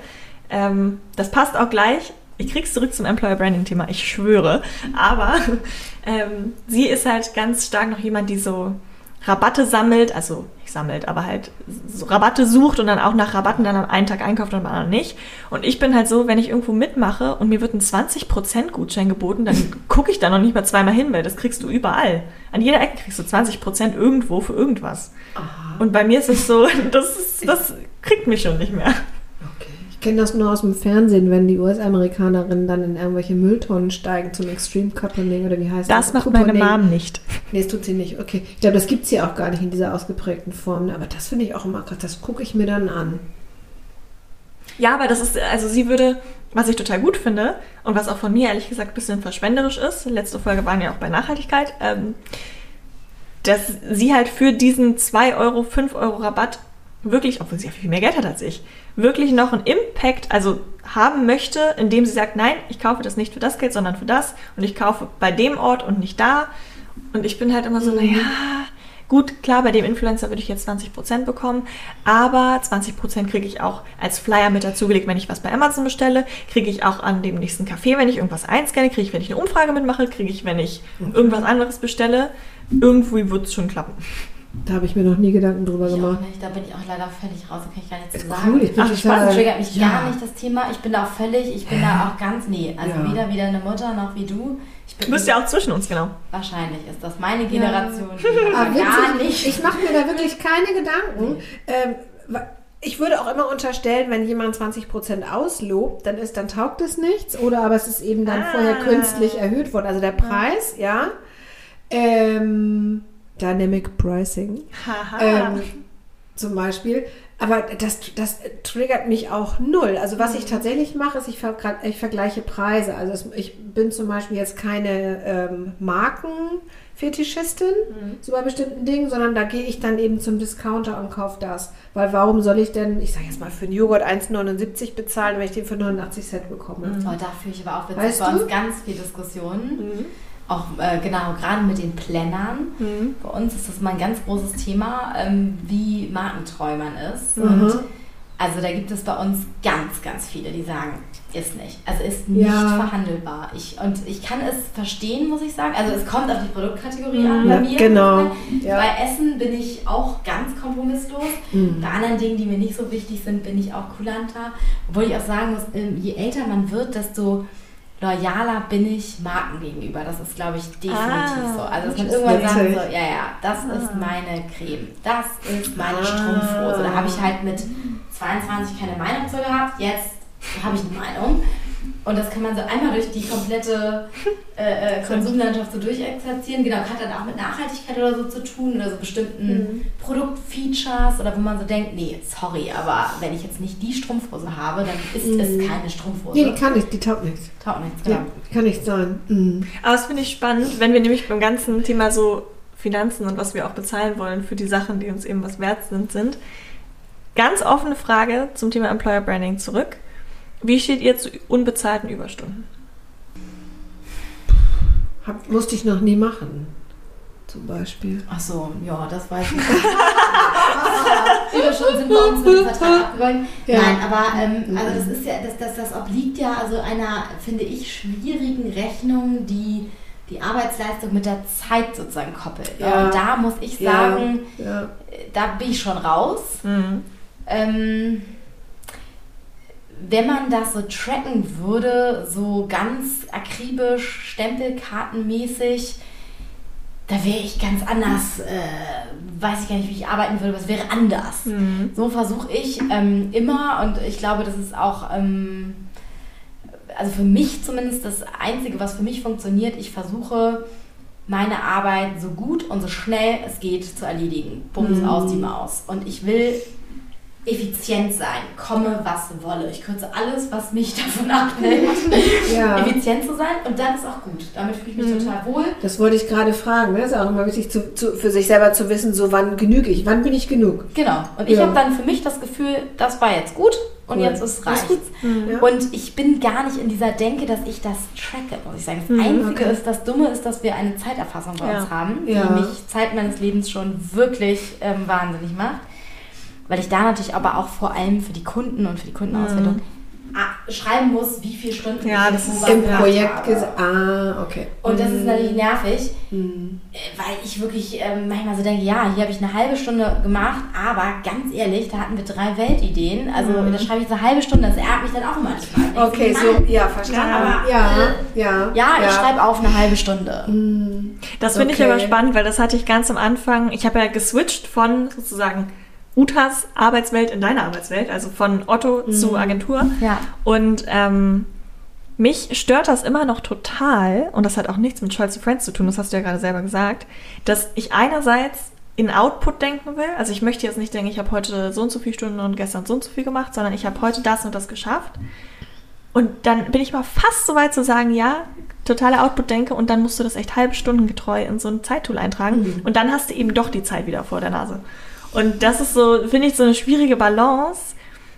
Ähm, das passt auch gleich. Ich krieg's zurück zum Employer Branding Thema, ich schwöre. Aber ähm, sie ist halt ganz stark noch jemand, die so Rabatte sammelt, also nicht sammelt, aber halt so Rabatte sucht und dann auch nach Rabatten dann am einen Tag einkauft und am anderen nicht. Und ich bin halt so, wenn ich irgendwo mitmache und mir wird ein 20% Gutschein geboten, dann gucke ich da noch nicht mal zweimal hin, weil das kriegst du überall. An jeder Ecke kriegst du 20% irgendwo für irgendwas. Und bei mir ist es so, das, ist, das kriegt mich schon nicht mehr. Ich kenne das nur aus dem Fernsehen, wenn die US-Amerikanerinnen dann in irgendwelche Mülltonnen steigen zum Extreme Couponing oder wie heißt Das das? macht meine Couponing. Mom nicht. Nee, das tut sie nicht. Okay. Ich glaube, das gibt es hier auch gar nicht in dieser ausgeprägten Form. Aber das finde ich auch immer krass. Das gucke ich mir dann an. Ja, aber das ist, also sie würde, was ich total gut finde und was auch von mir ehrlich gesagt ein bisschen verschwenderisch ist, letzte Folge waren ja auch bei Nachhaltigkeit, ähm, dass sie halt für diesen 2 Euro, 5 Euro Rabatt wirklich, obwohl sie ja viel mehr Geld hat als ich, wirklich noch einen Impact, also haben möchte, indem sie sagt, nein, ich kaufe das nicht für das Geld, sondern für das und ich kaufe bei dem Ort und nicht da. Und ich bin halt immer so, naja, gut, klar, bei dem Influencer würde ich jetzt 20% bekommen, aber 20% kriege ich auch als Flyer mit dazugelegt, wenn ich was bei Amazon bestelle, kriege ich auch an dem nächsten Café, wenn ich irgendwas einscanne, kriege ich, wenn ich eine Umfrage mitmache, kriege ich, wenn ich irgendwas anderes bestelle. Irgendwie wird es schon klappen. Da habe ich mir noch nie Gedanken drüber Ich auch gemacht. nicht, da bin ich auch leider völlig raus, da kann ich gar nichts sagen. cool, ich bin Spaß, das triggert mich Ja. gar nicht, das Thema. Ich bin da auch völlig, ich bin da auch ganz, nee, also Ja. weder wie deine Mutter noch wie du. Ich bin Du bist ja auch zwischen uns, genau. Wahrscheinlich ist das meine Generation, die Ah, da witzig. gar nicht. Ich mache mir da wirklich keine Gedanken. Ähm, ich würde auch immer unterstellen, wenn jemand 20% auslobt, dann ist, dann taugt es nichts. Oder aber es ist eben dann Ah. vorher künstlich erhöht worden. Also der Preis, ja. Ähm, Dynamic Pricing. Ähm, zum Beispiel. Aber das, das triggert mich auch null. Also was ich tatsächlich mache, ist, ich, vergra- ich vergleiche Preise. Also es, ich bin zum Beispiel jetzt keine ähm, Markenfetischistin so bei bestimmten Dingen, sondern da gehe ich dann eben zum Discounter und kaufe das. Weil warum soll ich denn, ich sage jetzt mal, für einen Joghurt 1,79 bezahlen, wenn ich den für 89 Cent bekomme? Oh, da führe ich aber auch witzig Weißt du? ganz viel Diskussionen. Auch äh, genau, gerade mit den Plannern. Mhm. Bei uns ist das mal ein ganz großes Thema, ähm, wie markentreu man ist. Mhm. Und also da gibt es bei uns ganz, ganz viele, die sagen, ist nicht. Also ist nicht Ja. verhandelbar. Ich, und ich kann es verstehen, muss ich sagen. Also es kommt auf die Produktkategorie an Ja, bei mir. genau. Ja. Bei Essen bin ich auch ganz kompromisslos. Mhm. Bei anderen Dingen, die mir nicht so wichtig sind, bin ich auch kulanter. Obwohl ich auch sagen muss, ähm, je älter man wird, desto loyaler bin ich Marken gegenüber. Das ist, glaube ich, definitiv Ah, so. Also, dass man irgendwann sagt, so, ja, ja, das ist meine Creme, das ist meine Ah. Strumpfhose. Da habe ich halt mit 22 keine Meinung zu gehabt, jetzt habe ich eine Meinung. Und das kann man so einmal durch die komplette äh, äh, Konsumlandschaft so durchexerzieren. Genau, hat dann auch mit Nachhaltigkeit oder so zu tun oder so bestimmten Produktfeatures oder wo man so denkt, nee, sorry, aber wenn ich jetzt nicht die Strumpfhose habe, dann ist es keine Strumpfhose. Nee, die kann nicht, die taugt nichts. Taugt nichts, genau. kann nicht sein. Mhm. Aber das finde ich spannend, wenn wir nämlich beim ganzen Thema so Finanzen und was wir auch bezahlen wollen für die Sachen, die uns eben was wert sind, sind. Ganz offene Frage zum Thema Employer Branding zurück. Wie steht ihr zu unbezahlten Überstunden? Hab, musste ich noch nie machen. Zum Beispiel. Ach so, ja, das weiß ich. Überstunden sind bei uns mit dem Vertrag. Ja. Nein, aber ähm, also das ist ja, das, das, das obliegt ja also einer, finde ich, schwierigen Rechnung, die die Arbeitsleistung mit der Zeit sozusagen koppelt. Ja. Und da muss ich Ja. sagen, Ja. da bin ich schon raus. Mhm. Ähm, wenn man das so tracken würde, so ganz akribisch, stempelkartenmäßig, da wäre ich ganz anders, äh, weiß ich gar nicht, wie ich arbeiten würde, aber es wäre anders. Mhm. So versuche ich ähm, immer und ich glaube, das ist auch, ähm, also für mich zumindest das Einzige, was für mich funktioniert. Ich versuche meine Arbeit so gut und so schnell es geht zu erledigen. Bums Mhm. aus die Maus. Und ich will effizient sein, komme was wolle. Ich kürze alles, was mich davon abhält, Ja. effizient zu sein und dann ist auch gut. Damit fühle ich mich Mhm. total wohl. Das wollte ich gerade fragen. Ne? ist auch immer wichtig zu, zu, für sich selber zu wissen, so wann genüge ich, wann bin ich genug. Genau. Und ich Ja. habe dann für mich das Gefühl, das war jetzt gut und Cool. jetzt ist Das reicht's. Ja. Und ich bin gar nicht in dieser Denke, dass ich das tracke, muss ich sagen. Das Mhm, Einzige okay. ist, das Dumme ist, dass wir eine Zeiterfassung bei Ja. uns haben, die mich Zeit meines Lebens schon wirklich ähm, wahnsinnig macht. Weil ich da natürlich aber auch vor allem für die Kunden und für die Kundenauswertung ah, schreiben muss, wie viele Stunden Ja, ich das ist Im Projekt. Ah, okay. Und das ist natürlich nervig, Mhm. äh, weil ich wirklich ähm, manchmal so denke, ja, hier habe ich eine halbe Stunde gemacht, aber ganz ehrlich, da hatten wir drei Weltideen. Also da schreibe ich jetzt eine halbe Stunde, das ärgert mich dann auch manchmal. Okay, Ich so, ja, verstanden. Ja, aber, ja, äh, ja, Ja, ich schreibe auf eine halbe Stunde. Mhm. Das finde ich Okay. aber spannend, weil das hatte ich ganz am Anfang. Ich habe ja geswitcht von sozusagen Utas Arbeitswelt in deine Arbeitswelt, also von Otto zu Agentur. Ja. Und ähm, mich stört das immer noch total, und das hat auch nichts mit Choice of Friends zu tun, das hast du ja gerade selber gesagt, dass ich einerseits in Output denken will. Also ich möchte jetzt nicht denken, ich habe heute so und so viele Stunden und gestern so und so viel gemacht, sondern ich habe heute das und das geschafft. Und dann bin ich mal fast so weit zu sagen, ja, totale Output-Denke und dann musst du das echt halbe Stunden getreu in so ein Zeittool eintragen und dann hast du eben doch die Zeit wieder vor der Nase. Und das ist so, finde ich, so eine schwierige Balance.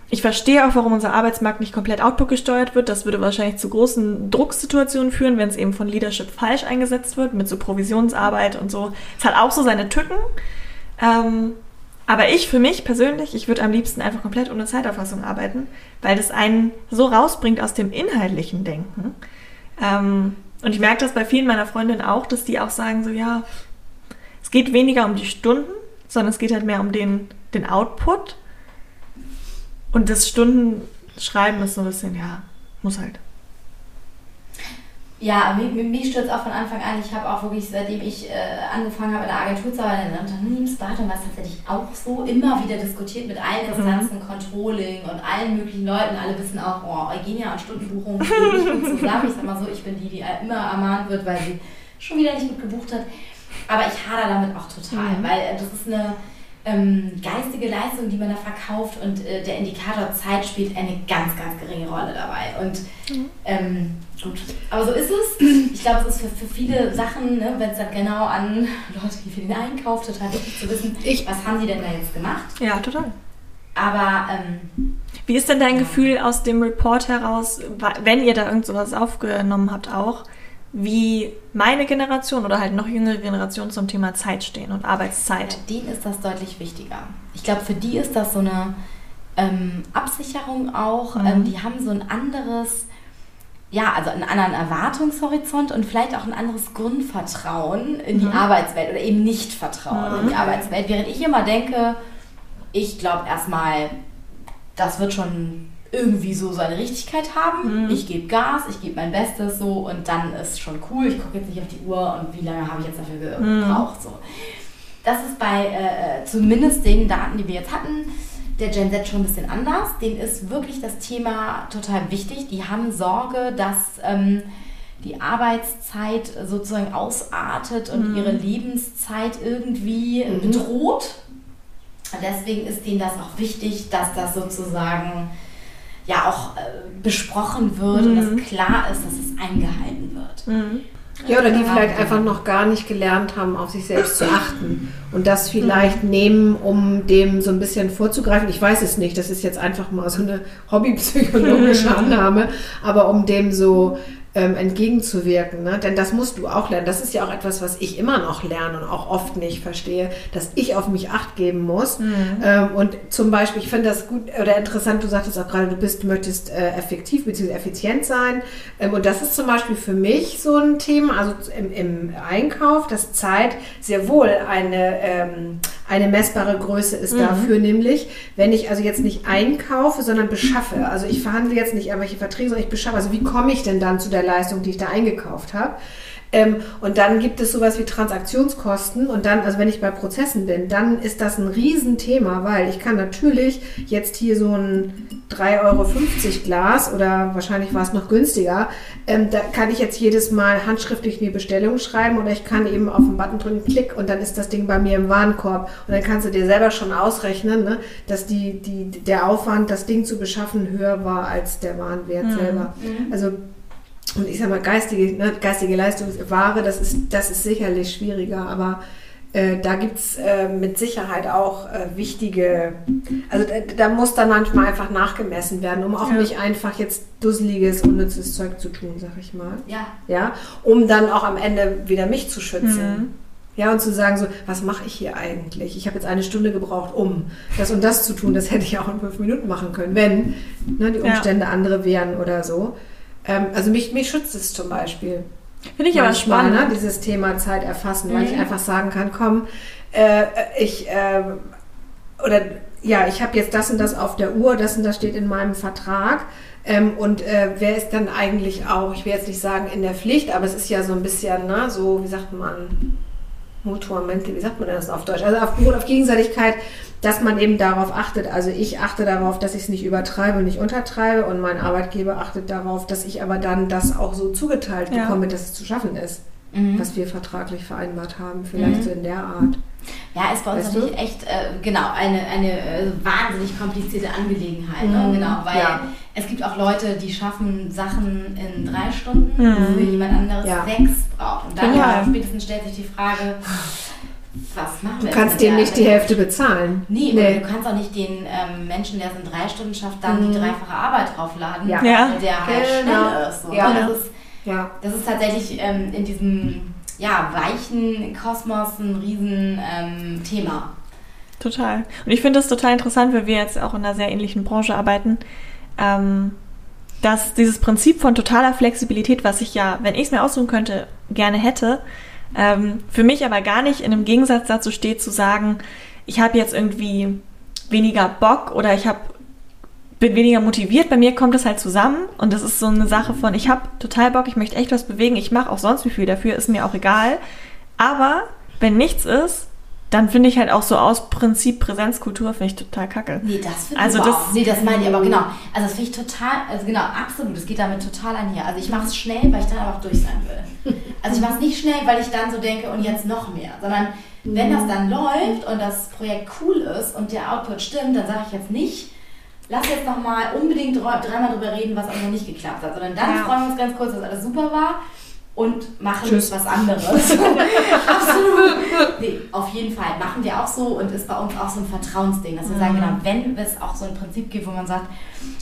Ich verstehe auch, warum unser Arbeitsmarkt nicht komplett Output gesteuert wird. Das würde wahrscheinlich zu großen Drucksituationen führen, wenn es eben von Leadership falsch eingesetzt wird, mit so Provisionsarbeit und so. Es hat auch so seine Tücken. Ähm, aber ich für mich persönlich, ich würde am liebsten einfach komplett ohne Zeiterfassung arbeiten, weil das einen so rausbringt aus dem inhaltlichen Denken. Ähm, und ich merke das bei vielen meiner Freundinnen auch, dass die auch sagen so, ja, es geht weniger um die Stunden, sondern es geht halt mehr um den, den Output. Und das Stundenschreiben ist so ein bisschen, ja, muss halt. Ja, mich, mich- stört es auch von Anfang an. Ich habe auch wirklich, seitdem ich äh, angefangen habe in der Agentur zu arbeiten, in der Unternehmensberatung, war es tatsächlich auch so immer wieder diskutiert mit allen Instanzen, Controlling und allen möglichen Leuten. Alle wissen auch, oh, Eugenia und Stundenbuchung gehen nicht gut zusammen. Ich sag mal so, ich bin die, die immer ermahnt wird, weil sie schon wieder nicht gut gebucht hat. Aber ich hader damit auch total, weil äh, das ist eine ähm, geistige Leistung, die man da verkauft und äh, der Indikator Zeit spielt eine ganz, ganz geringe Rolle dabei. Und ähm, gut, aber so ist es. Ich glaube, es ist für, für viele Sachen, ne, wenn es dann genau an Leute wie für den Einkauf total wichtig zu wissen, Ich- was haben sie denn da jetzt gemacht. Ja, total. Aber ähm, Wie ist denn dein Gefühl aus dem Report heraus, wenn ihr da irgend sowas aufgenommen habt auch, wie meine Generation oder halt noch jüngere Generation zum Thema Zeit stehen und Arbeitszeit? denen ist das deutlich wichtiger. Ich glaube, für die ist das so eine ähm, Absicherung auch. Mhm. Ähm, die haben so ein anderes, ja, also einen anderen Erwartungshorizont und vielleicht auch ein anderes Grundvertrauen in die Arbeitswelt oder eben nicht Vertrauen in die Arbeitswelt. Während ich immer denke, ich glaube erstmal, das wird schon irgendwie so seine Richtigkeit haben. Ich gebe Gas, ich gebe mein Bestes so und dann ist schon cool. Ich gucke jetzt nicht auf die Uhr und wie lange habe ich jetzt dafür gebraucht. So. Das ist bei äh, zumindest den Daten, die wir jetzt hatten, der Gen Z schon ein bisschen anders. Denen ist wirklich das Thema total wichtig. Die haben Sorge, dass ähm, die Arbeitszeit sozusagen ausartet und ihre Lebenszeit irgendwie bedroht. Und deswegen ist denen das auch wichtig, dass das sozusagen ja auch äh, besprochen wird und dass klar ist, dass es eingehalten wird. Ja, oder die Ja. vielleicht einfach noch gar nicht gelernt haben, auf sich selbst zu achten und das vielleicht nehmen, um dem so ein bisschen vorzugreifen. Ich weiß es nicht, das ist jetzt einfach mal so eine hobbypsychologische Annahme, aber um dem so ähm, entgegenzuwirken. Ne? Denn das musst du auch lernen. Das ist ja auch etwas, was ich immer noch lerne und auch oft nicht verstehe, dass ich auf mich acht geben muss. Mhm. Ähm, und zum Beispiel, ich finde das gut oder interessant, du sagtest auch gerade, du bist, du möchtest äh, effektiv bzw. effizient sein. Ähm, und das ist zum Beispiel für mich so ein Thema, also im, im Einkauf, dass Zeit sehr wohl eine, ähm, eine messbare Größe ist mhm. dafür, nämlich wenn ich also jetzt nicht einkaufe, sondern beschaffe. Also ich verhandle jetzt nicht irgendwelche Verträge, sondern ich beschaffe. Also wie komme ich denn dann zu der Leistung, die ich da eingekauft habe. Ähm, und dann gibt es sowas wie Transaktionskosten. Und dann, also wenn ich bei Prozessen bin, dann ist das ein Riesenthema, weil ich kann natürlich jetzt hier so ein 3,50 Euro Glas oder wahrscheinlich war es noch günstiger, ähm, da kann ich jetzt jedes Mal handschriftlich eine Bestellung schreiben oder ich kann eben auf den Button drücken, klick und dann ist das Ding bei mir im Warenkorb. Und dann kannst du dir selber schon ausrechnen, ne, dass die, die, der Aufwand, das Ding zu beschaffen, höher war als der Warenwert mhm. selber. Also und ich sag mal, geistige, ne, geistige Leistungsware, das ist, das ist sicherlich schwieriger, aber äh, da gibt es äh, mit Sicherheit auch äh, wichtige, also da, da, muss dann manchmal einfach nachgemessen werden, um auch ja. nicht einfach jetzt dusseliges, unnützes Zeug zu tun, sag ich mal. Ja. Ja, um dann auch am Ende wieder mich zu schützen. Mhm. Ja, und zu sagen so, was mache ich hier eigentlich? Ich habe jetzt eine Stunde gebraucht, um das und das zu tun. Das hätte ich auch in fünf Minuten machen können, wenn ne, die Umstände ja. andere wären oder so. Ähm, also mich, mich schützt es zum Beispiel. Finde ich aber spannend. Ne, dieses Thema Zeit erfassen, mhm. weil ich mhm. einfach sagen kann, komm, äh, ich äh, oder ja, ich habe jetzt das und das auf der Uhr, das und das steht in meinem Vertrag. Ähm, und äh, wer ist dann eigentlich auch, ich will jetzt nicht sagen in der Pflicht, aber es ist ja so ein bisschen, ne, so, wie sagt man, mutuamente, wie sagt man das auf Deutsch? Also auf, auf Gegenseitigkeit dass man eben darauf achtet. Also ich achte darauf, dass ich es nicht übertreibe und nicht untertreibe und mein Arbeitgeber achtet darauf, dass ich aber dann das auch so zugeteilt ja. bekomme, dass es zu schaffen ist, mhm. was wir vertraglich vereinbart haben, vielleicht mhm. so in der Art. Ja, ist bei uns weißt natürlich du? echt, äh, genau, eine, eine äh, wahnsinnig komplizierte Angelegenheit. Ne? Mhm. Ne? Genau, weil ja. Es gibt auch Leute, die schaffen Sachen in drei Stunden, mhm. wo jemand anderes ja. sechs braucht. Und dann ja. spätestens stellt sich die Frage, was machen wir? Du kannst dem nicht die Hälfte bezahlen. Nee, nee. du kannst auch nicht den ähm, Menschen, der es in drei Stunden schafft, dann mhm. die dreifache Arbeit draufladen, ja. ja. der halt genau. schnell ist. So. Ja. Das ist. Ja. Das ist tatsächlich ähm, in diesem ja, weichen Kosmos ein Riesenthema. Ähm, total. Und ich finde das total interessant, weil wir jetzt auch in einer sehr ähnlichen Branche arbeiten. Ähm, dass dieses Prinzip von totaler Flexibilität, was ich ja, wenn ich es mir aussuchen könnte, gerne hätte, ähm, für mich aber gar nicht in einem Gegensatz dazu steht, zu sagen, ich habe jetzt irgendwie weniger Bock oder ich hab, bin weniger motiviert. Bei mir kommt es halt zusammen und das ist so eine Sache von, ich habe total Bock, ich möchte echt was bewegen, ich mache auch sonst wie viel dafür, ist mir auch egal. Aber wenn nichts ist, dann finde ich halt auch so aus Prinzip Präsenzkultur finde ich total kacke. Nee, das finde also ich das, auch. Nee, das meine ich aber genau. Also das finde ich total, also genau, absolut. Es geht damit total einher. Also ich mache es schnell, weil ich dann aber auch durch sein will. Also ich mache es nicht schnell, weil ich dann so denke und jetzt noch mehr, sondern wenn das dann läuft und das Projekt cool ist und der Output stimmt, dann sage ich jetzt nicht, lass jetzt noch mal unbedingt dreimal drüber reden, was auch noch nicht geklappt hat, sondern dann ja. freuen wir uns ganz kurz, dass alles super war und machen Tschüss. was anderes. Absolut. Nee, auf jeden Fall machen wir auch so und ist bei uns auch so ein Vertrauensding, dass wir mhm. sagen, genau, wenn es auch so ein Prinzip gibt, wo man sagt,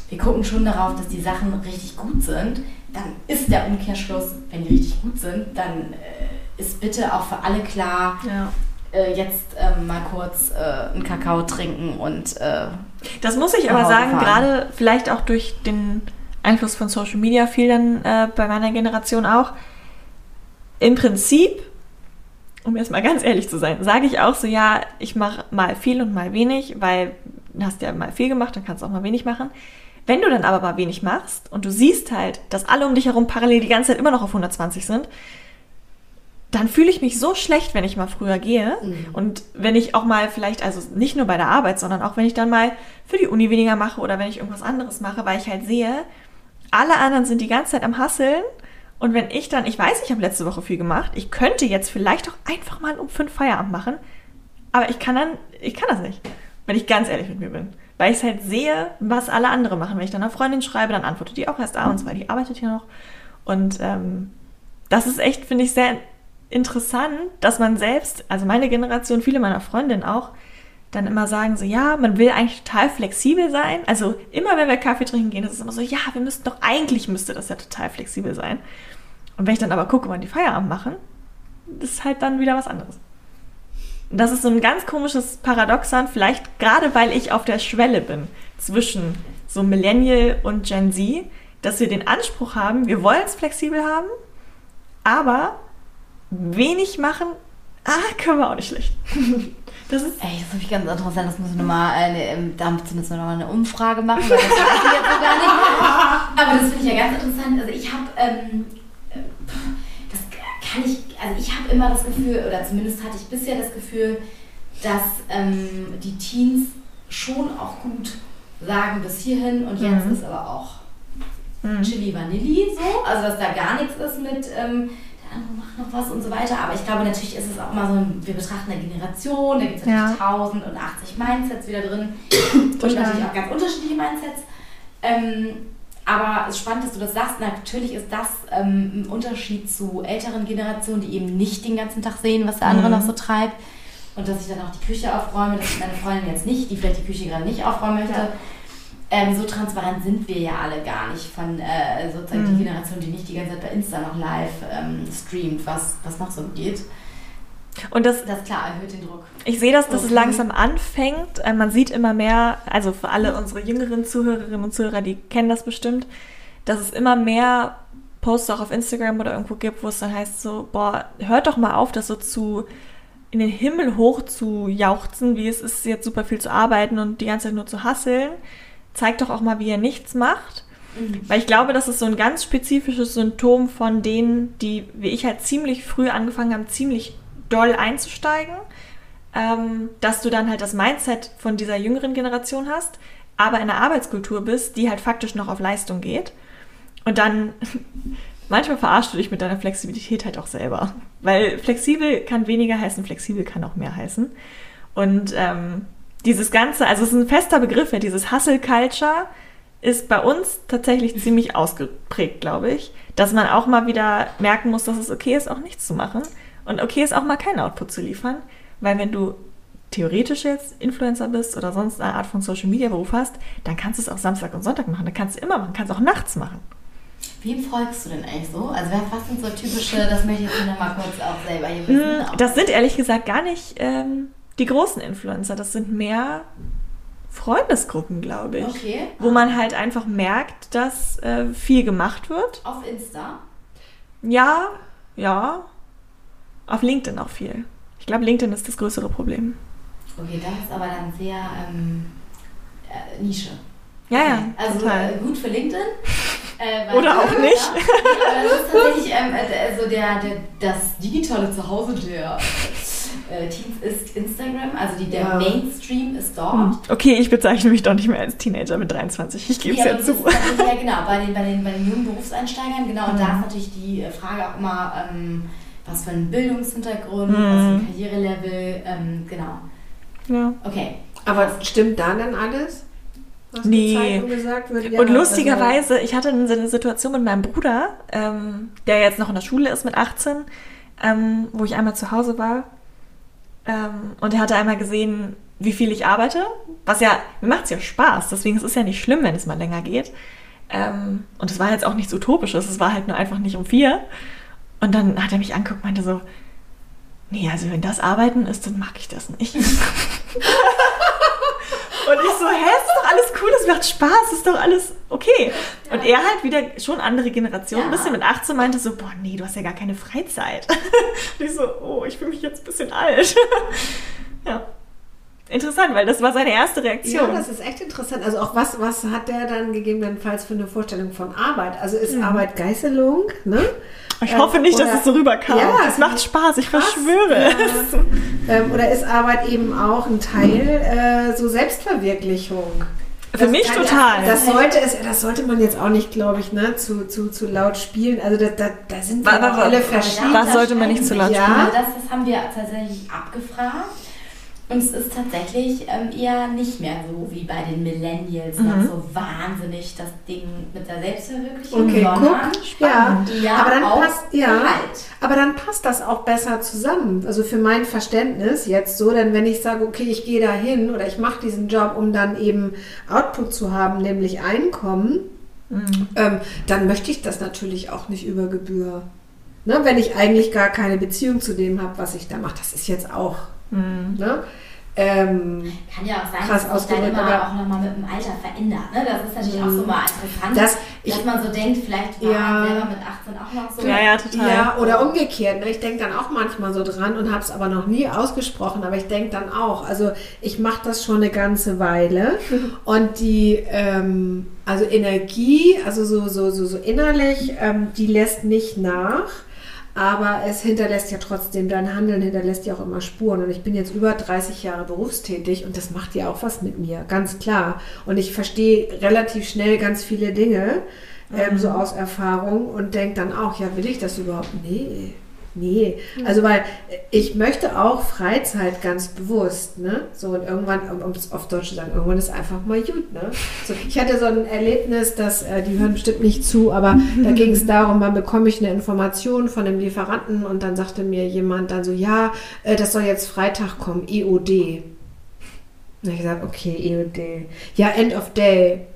wir gucken schon darauf, dass die Sachen richtig gut sind, dann ist der Umkehrschluss, wenn die richtig gut sind, dann äh, ist bitte auch für alle klar, ja. äh, jetzt äh, mal kurz äh, einen Kakao trinken und. Äh, das muss ich aber sagen, gerade vielleicht auch durch den Einfluss von Social Media viel dann äh, bei meiner Generation auch im Prinzip, um jetzt mal ganz ehrlich zu sein, sage ich auch so, ja, ich mache mal viel und mal wenig, weil du hast ja mal viel gemacht, dann kannst du auch mal wenig machen. Wenn du dann aber mal wenig machst und du siehst halt, dass alle um dich herum parallel die ganze Zeit immer noch auf 120 sind, dann fühle ich mich so schlecht, wenn ich mal früher gehe. Mhm. Und wenn ich auch mal vielleicht, also nicht nur bei der Arbeit, sondern auch wenn ich dann mal für die Uni weniger mache oder wenn ich irgendwas anderes mache, weil ich halt sehe, alle anderen sind die ganze Zeit am Hasseln und wenn ich dann, ich weiß, ich habe letzte Woche viel gemacht, ich könnte jetzt vielleicht auch einfach mal um fünf Feierabend machen, aber ich kann dann, ich kann das nicht, wenn ich ganz ehrlich mit mir bin. Weil ich es halt sehe, was alle anderen machen. Wenn ich dann einer Freundin schreibe, dann antwortet die auch erst abends, weil die arbeitet ja noch. Und ähm, das ist echt, finde ich, sehr interessant, dass man selbst, also meine Generation, viele meiner Freundinnen auch, dann immer sagen so, ja, man will eigentlich total flexibel sein. Also immer wenn wir Kaffee trinken gehen, ist es immer so, ja, wir müssten doch, eigentlich müsste das ja total flexibel sein. Und wenn ich dann aber gucke, wann die Feierabend machen, ist halt dann wieder was anderes. Das ist so ein ganz komisches Paradoxon, vielleicht gerade weil ich auf der Schwelle bin zwischen so Millennial und Gen Z, dass wir den Anspruch haben, wir wollen es flexibel haben, aber wenig machen, ah, können wir auch nicht schlecht. Das ist. Ey, das ist ganz interessant. Das müssen wir nochmal, äh, da müssen wir nochmal eine Umfrage machen, weil das weiß ich jetzt so gar nicht. Aber das finde ich ja ganz interessant. Also ich habe, ähm, äh, das kann ich, also ich habe immer das Gefühl, oder zumindest hatte ich bisher das Gefühl, dass ähm, die Teens schon auch gut sagen bis hierhin und jetzt mhm. ist aber auch mhm. Chili Vanilli so. Also dass da gar nichts ist mit. Ähm, andere machen noch was und so weiter. Aber ich glaube, natürlich ist es auch immer so, wir betrachten eine Generation, da gibt es natürlich ja. 1080 Mindsets wieder drin und natürlich auch ganz unterschiedliche Mindsets. Ähm, aber es ist spannend, dass du das sagst. Natürlich ist das ähm, ein Unterschied zu älteren Generationen, die eben nicht den ganzen Tag sehen, was der andere mhm. noch so treibt. Und dass ich dann auch die Küche aufräume, dass meine Freundin jetzt nicht, die vielleicht die Küche gerade nicht aufräumen möchte. Ja ähm, so transparent sind wir ja alle gar nicht von äh, sozusagen mhm. die Generation, die nicht die ganze Zeit bei Insta noch live ähm, streamt, was, was noch so geht. Und das, das klar erhöht den Druck. Ich sehe, dass das okay. langsam anfängt. Äh, man sieht immer mehr, also für alle unsere jüngeren Zuhörerinnen und Zuhörer, die kennen das bestimmt, dass es immer mehr Posts auch auf Instagram oder irgendwo gibt, wo es dann heißt so, boah, hört doch mal auf, das so zu in den Himmel hoch zu jauchzen, wie es ist, jetzt super viel zu arbeiten und die ganze Zeit nur zu hasseln, zeigt doch auch mal, wie er nichts macht. Mhm. Weil ich glaube, das ist so ein ganz spezifisches Symptom von denen, die, wie ich halt ziemlich früh angefangen haben, ziemlich doll einzusteigen, ähm, dass du dann halt das Mindset von dieser jüngeren Generation hast, aber in einer Arbeitskultur bist, die halt faktisch noch auf Leistung geht. Und dann manchmal verarschst du dich mit deiner Flexibilität halt auch selber. Weil flexibel kann weniger heißen, flexibel kann auch mehr heißen. Und ähm, dieses Ganze, also es ist ein fester Begriff, ja, dieses Hustle Culture ist bei uns tatsächlich ziemlich ausgeprägt, glaube ich, dass man auch mal wieder merken muss, dass es okay ist, auch nichts zu machen und okay ist, auch mal keinen Output zu liefern, weil wenn du theoretisch jetzt Influencer bist oder sonst eine Art von Social Media Beruf hast, dann kannst du es auch Samstag und Sonntag machen, dann kannst du immer machen, kannst auch nachts machen. Wem folgst du denn eigentlich so? Also was sind so typische, das möchte ich jetzt noch mal kurz auch selber hier wissen. Hm, das sind ehrlich gesagt gar nicht ähm, die großen Influencer. Das sind mehr Freundesgruppen, glaube ich. Okay. Wo man halt einfach merkt, dass äh, viel gemacht wird. Auf Insta? Ja, ja. Auf LinkedIn auch viel. Ich glaube, LinkedIn ist das größere Problem. Okay, das ist aber dann sehr ähm, äh, Nische. Ja, okay. ja. Also total. Äh, gut für LinkedIn. Äh, Oder auch nicht. Ja, das ist tatsächlich ähm, also der, der, das digitale Zuhause der äh, Teens ist Instagram, also die, der ja. Mainstream ist dort. Hm. Okay, ich bezeichne mich doch nicht mehr als Teenager mit 23, ich gebe es ja, ja zu. ja, genau, bei den, bei, den, bei den jungen Berufseinsteigern, genau, und mhm. da ist natürlich die Frage auch immer, ähm, was für ein Bildungshintergrund, mhm. was für ein Karrierelevel, ähm, genau. Ja. Okay. Aber stimmt da dann alles? Was nee. Gesagt wird, ja, und lustigerweise, ich hatte eine Situation mit meinem Bruder, ähm, der jetzt noch in der Schule ist mit 18, ähm, wo ich einmal zu Hause war ähm, und er hatte einmal gesehen, wie viel ich arbeite, was ja, mir macht es ja Spaß, deswegen ist es ja nicht schlimm, wenn es mal länger geht. Ähm, und es war jetzt auch nichts Utopisches, es war halt nur einfach nicht um vier. Und dann hat er mich angeguckt und meinte so, nee, also wenn das Arbeiten ist, dann mag ich das nicht. Und ich so, hä, alles cool, es macht Spaß, ist doch alles okay. Ja. Und er halt wieder schon andere Generation, ja. ein bisschen mit 18 meinte so, boah, nee, du hast ja gar keine Freizeit. Und ich so, oh, ich fühle mich jetzt ein bisschen alt. ja. Interessant, weil das war seine erste Reaktion. Ja, das ist echt interessant. Also auch was, was hat der dann gegebenenfalls für eine Vorstellung von Arbeit? Also ist mhm. Arbeit Geißelung, ne? Ich hoffe nicht, oder, dass es so rüberkam. Ja, es macht Spaß, ich krass, verschwöre es. Ähm, oder ist Arbeit eben auch ein Teil äh, so Selbstverwirklichung? Für das mich total. Das sollte, es, das sollte man jetzt auch nicht, glaube ich, ne, zu, zu, zu laut spielen. Also da, da, da sind wir alle verschieden. Was sollte man nicht zu laut spielen? Ja. Das, das haben wir tatsächlich abgefragt. Und es ist tatsächlich ähm, eher nicht mehr so wie bei den Millennials noch Mhm. so wahnsinnig das Ding mit der Selbstverwirklichung, Okay, guck. Ja, ja aber dann auch passt, ja, Gehalt. aber dann passt das auch besser zusammen. Also für mein Verständnis jetzt so, denn wenn ich sage, okay, ich gehe da hin oder ich mache diesen Job, um dann eben Output zu haben, nämlich Einkommen, ähm, dann möchte ich das natürlich auch nicht über Gebühr. Ne, wenn ich eigentlich gar keine Beziehung zu dem habe, was ich da mache, das ist jetzt auch. Ne? Ähm, Kann ja auch sein, Krass dass sich dann immer aber- auch nochmal mit dem Alter verändert. Ne? Das ist natürlich auch so mal interessant, Das- dass ich- man so denkt, vielleicht war Ja. man selber mit 18 auch noch so. Ja, ja, total. Ja, oder umgekehrt. Ne? Ich denke dann auch manchmal so dran und habe es aber noch nie ausgesprochen. Aber ich denke dann auch, also ich mache das schon eine ganze Weile und die, ähm, also Energie, also so, so, so, so innerlich, ähm, die lässt nicht nach. Aber es hinterlässt ja trotzdem, dein Handeln hinterlässt ja auch immer Spuren. Und ich bin jetzt über 30 Jahre berufstätig und das macht ja auch was mit mir, ganz klar. Und ich verstehe relativ schnell ganz viele Dinge, ähm, so aus Erfahrung und denke dann auch, ja, will ich das überhaupt? Nee. Nee, also weil ich möchte auch Freizeit ganz bewusst, ne? So und irgendwann, um es auf Deutsch zu sagen, irgendwann ist einfach mal gut, ne? So, ich hatte so ein Erlebnis, dass, äh, die hören bestimmt nicht zu, aber da ging es darum, wann bekomme ich eine Information von dem Lieferanten und dann sagte mir jemand dann so, ja, äh, das soll jetzt Freitag kommen, EOD. Und ich gesagt, okay, EOD. Ja, End of Day.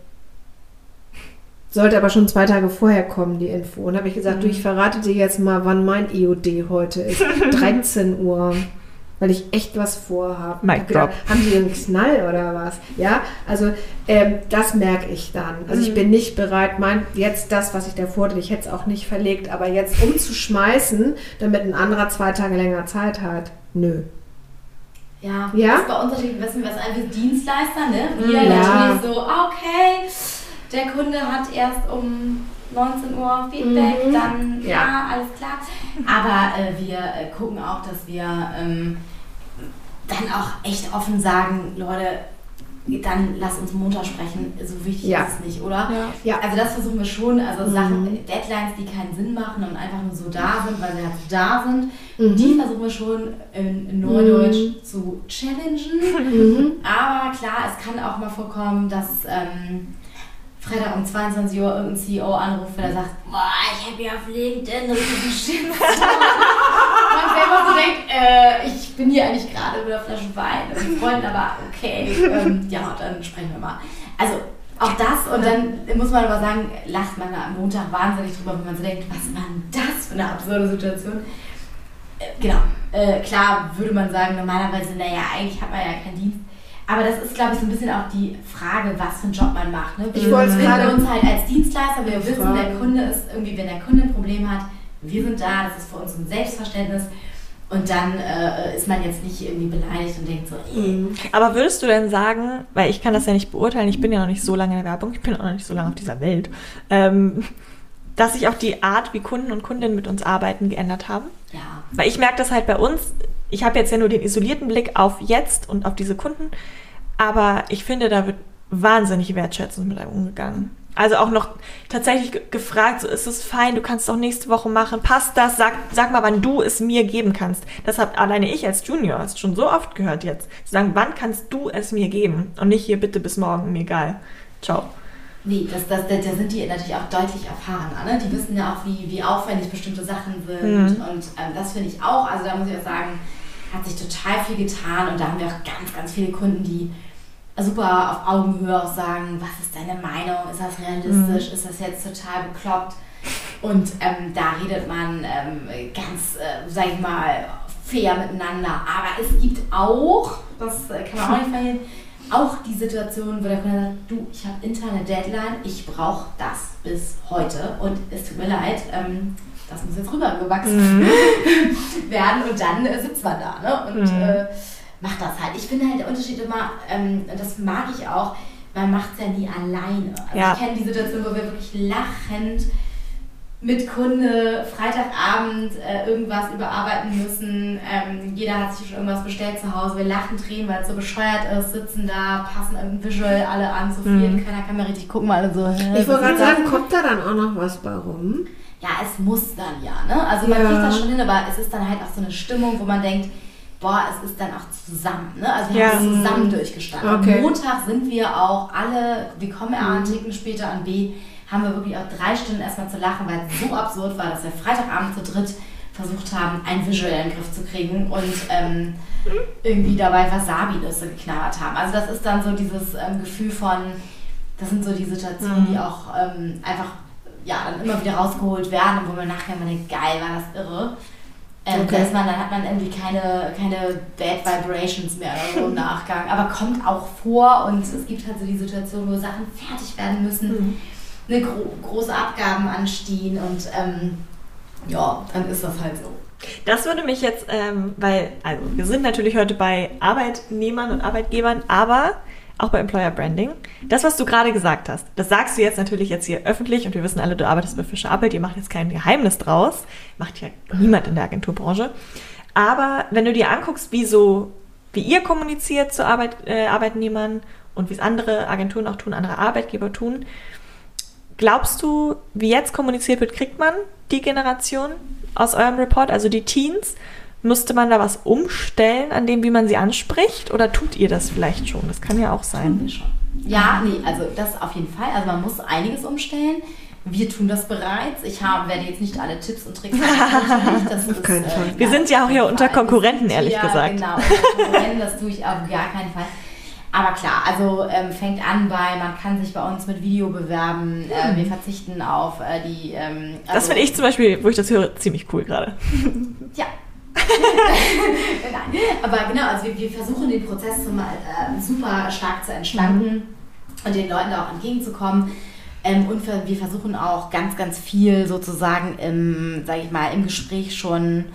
Sollte aber schon zwei Tage vorher kommen, die Info. Und habe ich gesagt, du, ich verrate dir jetzt mal, wann mein EOD heute ist. 13 Uhr. Weil ich echt was vorhabe. Hab gedacht. Haben die einen Knall oder was? Ja, also ähm, das merke ich dann. Also ich bin nicht bereit, mein, jetzt das, was ich davor hatte, ich hätte es auch nicht verlegt, aber jetzt umzuschmeißen, damit ein anderer zwei Tage länger Zeit hat. Nö. Ja, Ja? das ist bei uns natürlich, wissen wir, was ein Dienstleister, ne? Wir Ja. natürlich so, okay, der Kunde hat erst um 19 Uhr Feedback, Mhm. dann ja. Ja. alles klar. Aber äh, wir äh, gucken auch, dass wir ähm, dann auch echt offen sagen, Leute, dann lass uns Montag sprechen, so wichtig Ja. ist es nicht, oder? Ja. Ja. Also das versuchen wir schon, also Mhm. Sachen, Deadlines, die keinen Sinn machen und einfach nur so da sind, weil sie halt da sind, Mhm. die versuchen wir schon in, in Neudeutsch zu challengen. Mhm. Aber klar, es kann auch mal vorkommen, dass ähm, Freitag um 22 Uhr irgendein CEO anruft, weil er sagt, boah, ich habe hier auf LinkedIn richtig Shitstorm. Man selber so denkt, äh, ich bin hier eigentlich gerade mit einer Flasche Wein mit Freunden, aber okay, ähm, ja, dann sprechen wir mal. Also auch das und dann muss man aber sagen, lacht man am Montag wahnsinnig drüber, wenn man so denkt, was war denn das für eine absurde Situation? Äh, genau, äh, klar würde man sagen, normalerweise, naja, eigentlich hat man ja keinen Dienst. Aber das ist, glaube ich, so ein bisschen auch die Frage, was für einen Job man macht. Ne? Wir Ich wollte es finden gerade- uns halt als Dienstleister, wir wissen, der fragen. Kunde ist irgendwie, wenn der Kunde ein Problem hat, wir sind da, das ist für uns ein Selbstverständnis. Und dann äh, ist man jetzt nicht irgendwie beleidigt und denkt so, eh, Aber würdest du denn sagen, weil ich kann das ja nicht beurteilen, ich bin ja noch nicht so lange in der Werbung, ich bin auch noch nicht so lange auf dieser Welt, ähm, dass sich auch die Art, wie Kunden und Kundinnen mit uns arbeiten, geändert haben? ja, Weil ich merke das halt bei uns, ich habe jetzt ja nur den isolierten Blick auf jetzt und auf diese Kunden, aber ich finde, da wird wahnsinnig wertschätzend mit einem umgegangen. Also auch noch tatsächlich ge- gefragt, so ist es fein, du kannst doch nächste Woche machen, passt das, sag, sag mal, wann du es mir geben kannst. Das habe alleine ich als Junior hast schon so oft gehört jetzt. Zu sagen, wann kannst du es mir geben? Und nicht hier bitte bis morgen, mir egal. Ciao. Nee, das, das, da sind die natürlich auch deutlich erfahrener. Ne? Die wissen ja auch, wie, wie aufwendig bestimmte Sachen sind. Mhm. Und ähm, das finde ich auch. Also da muss ich auch sagen, hat sich total viel getan. Und da haben wir auch ganz, ganz viele Kunden, die super auf Augenhöhe auch sagen, was ist deine Meinung? Ist das realistisch? Ist das jetzt total bekloppt? Und ähm, da redet man ähm, ganz, äh, sag ich mal, fair miteinander. Aber es gibt auch, das äh, kann man auch nicht verhindern, auch die Situation, wo der Kunde sagt, du, ich habe interne Deadline, ich brauche das bis heute und es tut mir leid, ähm, das muss jetzt rübergewachsen werden und dann äh, sitzt man da ne? und Mhm. äh, macht das halt. Ich finde halt der Unterschied immer, ähm, das mag ich auch, man macht es ja nie alleine. Also Ja. ich kenne die Situation, wo wir wirklich lachend mit Kunde Freitagabend äh, irgendwas überarbeiten müssen. Ähm, jeder hat sich schon irgendwas bestellt zu Hause. Wir lachen, drehen, weil es so bescheuert ist, sitzen da, passen irgendein Visual alle an, so viel. Mhm. Keiner kann mehr richtig gucken, alle so. hä, Ich wollte gerade das? sagen, kommt da dann auch noch was bei rum? Ja, es muss dann ja, ne? Also man Ja. kriegt das schon hin, aber es ist dann halt auch so eine Stimmung, wo man denkt, boah, es ist dann auch zusammen. Ne? Also wir Ja. haben es zusammen durchgestanden. Okay. Am Montag sind wir auch alle, wir kommen ja A, einen Ticken später an B, haben wir wirklich auch drei Stunden erstmal zu lachen, weil es so absurd war, dass wir Freitagabend zu dritt versucht haben, einen visuellen Griff zu kriegen und ähm, irgendwie dabei Wasabi-Nüsse geknabbert haben. Also das ist dann so dieses ähm, Gefühl von, das sind so die Situationen, die auch ähm, einfach ja, dann immer wieder rausgeholt werden, wo man nachher immer denkt, geil, war das irre. Ähm, Okay. da ist man, dann hat man irgendwie keine, keine Bad Vibrations mehr oder so im Nachgang. Aber kommt auch vor und es gibt halt so die Situation, wo Sachen fertig werden müssen, eine gro große Abgaben anstehen und ähm, ja, dann ist das halt so. Das würde mich jetzt, ähm, weil, also wir sind natürlich heute bei Arbeitnehmern und Arbeitgebern, aber auch bei Employer Branding. Das, was du gerade gesagt hast, das sagst du jetzt natürlich jetzt hier öffentlich und wir wissen alle, du arbeitest bei Fischer Appelt, ihr macht jetzt kein Geheimnis draus, macht ja niemand in der Agenturbranche. Aber wenn du dir anguckst, wie so, wie ihr kommuniziert zu Arbeit, äh, Arbeitnehmern und wie es andere Agenturen auch tun, andere Arbeitgeber tun, Glaubst du, wie jetzt kommuniziert wird, kriegt man die Generation aus eurem Report, also die Teens? Müsste man da was umstellen an dem, wie man sie anspricht? Oder tut ihr das vielleicht schon? Das kann ja auch sein. Ja, nee, also das auf jeden Fall. Also man muss einiges umstellen. Wir tun das bereits. Ich habe, werde jetzt nicht alle Tipps und Tricks haben. Das keinen Fall. Wir sind ja auch hier unter. Konkurrenten, ehrlich ja, gesagt. Genau, unter Konkurrenten, das tue ich auf gar keinen Fall. Aber klar, also ähm, fängt an bei, man kann sich bei uns mit Video bewerben. Äh, wir verzichten auf äh, die. Ähm, Das also- finde ich zum Beispiel, wo ich das höre, ziemlich cool gerade. ja. Nein, aber genau, also wir, wir versuchen den Prozess mal äh, super stark zu entschlanken und den Leuten da auch entgegenzukommen. Ähm, und wir, versuchen auch ganz, ganz viel sozusagen im, sage ich mal, im Gespräch schon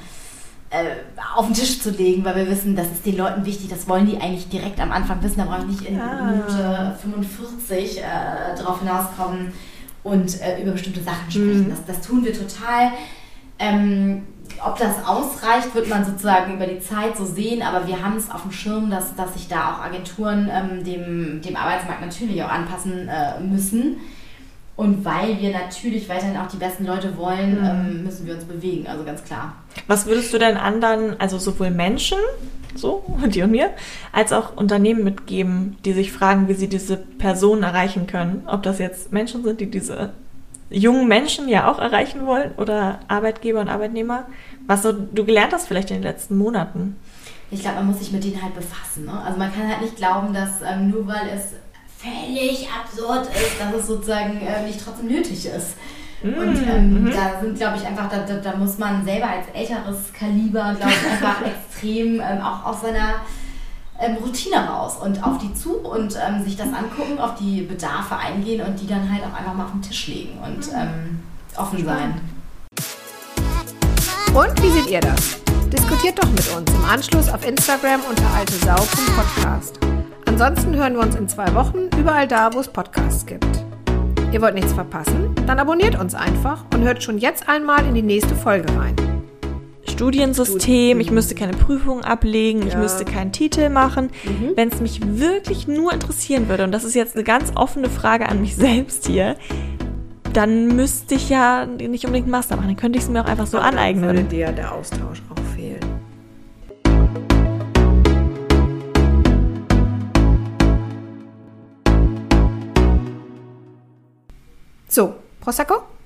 auf den Tisch zu legen, weil wir wissen, das ist den Leuten wichtig, das wollen die eigentlich direkt am Anfang wissen, da brauche ich nicht in Ah. Minute 45 äh, drauf hinauskommen und äh, über bestimmte Sachen sprechen. Mhm. Das, das tun wir total. Ähm, ob das ausreicht, wird man sozusagen über die Zeit so sehen, aber wir haben es auf dem Schirm, dass, dass sich da auch Agenturen ähm, dem, dem Arbeitsmarkt natürlich auch anpassen äh, müssen. Und weil wir natürlich weiterhin auch die besten Leute wollen, Mhm. ähm, müssen wir uns bewegen, also ganz klar. Was würdest du denn anderen, also sowohl Menschen, so, die und mir, als auch Unternehmen mitgeben, die sich fragen, wie sie diese Personen erreichen können? Ob das jetzt Menschen sind, die diese jungen Menschen ja auch erreichen wollen oder Arbeitgeber und Arbeitnehmer? Was so du gelernt hast vielleicht in den letzten Monaten? Ich glaube, man muss sich mit denen halt befassen. Ne? Also man kann halt nicht glauben, dass ähm, nur weil es völlig absurd ist, dass es sozusagen äh, nicht trotzdem nötig ist. Und ähm, mhm. da sind, glaube ich, einfach, da, da, da muss man selber als älteres Kaliber, glaube ich, einfach extrem ähm, auch aus seiner ähm, Routine raus und auf die zu und ähm, sich das angucken, auf die Bedarfe eingehen und die dann halt auch einfach mal auf den Tisch legen und ähm, offen sein. Und wie seht ihr das? Diskutiert doch mit uns im Anschluss auf Instagram unter altesau.podcast. Ansonsten hören wir uns in zwei Wochen überall da, wo es Podcasts gibt. Ihr wollt nichts verpassen? Dann abonniert uns einfach und hört schon jetzt einmal in die nächste Folge rein. Studiensystem, ich müsste keine Prüfungen ablegen, ich Ja. müsste keinen Titel machen. Wenn es mich wirklich nur interessieren würde, und das ist jetzt eine ganz offene Frage an mich selbst hier, dann müsste ich ja nicht unbedingt einen Master machen, dann könnte ich es mir auch einfach so Würde aneignen. dir der Austausch auch fehlen. So, Prosecco?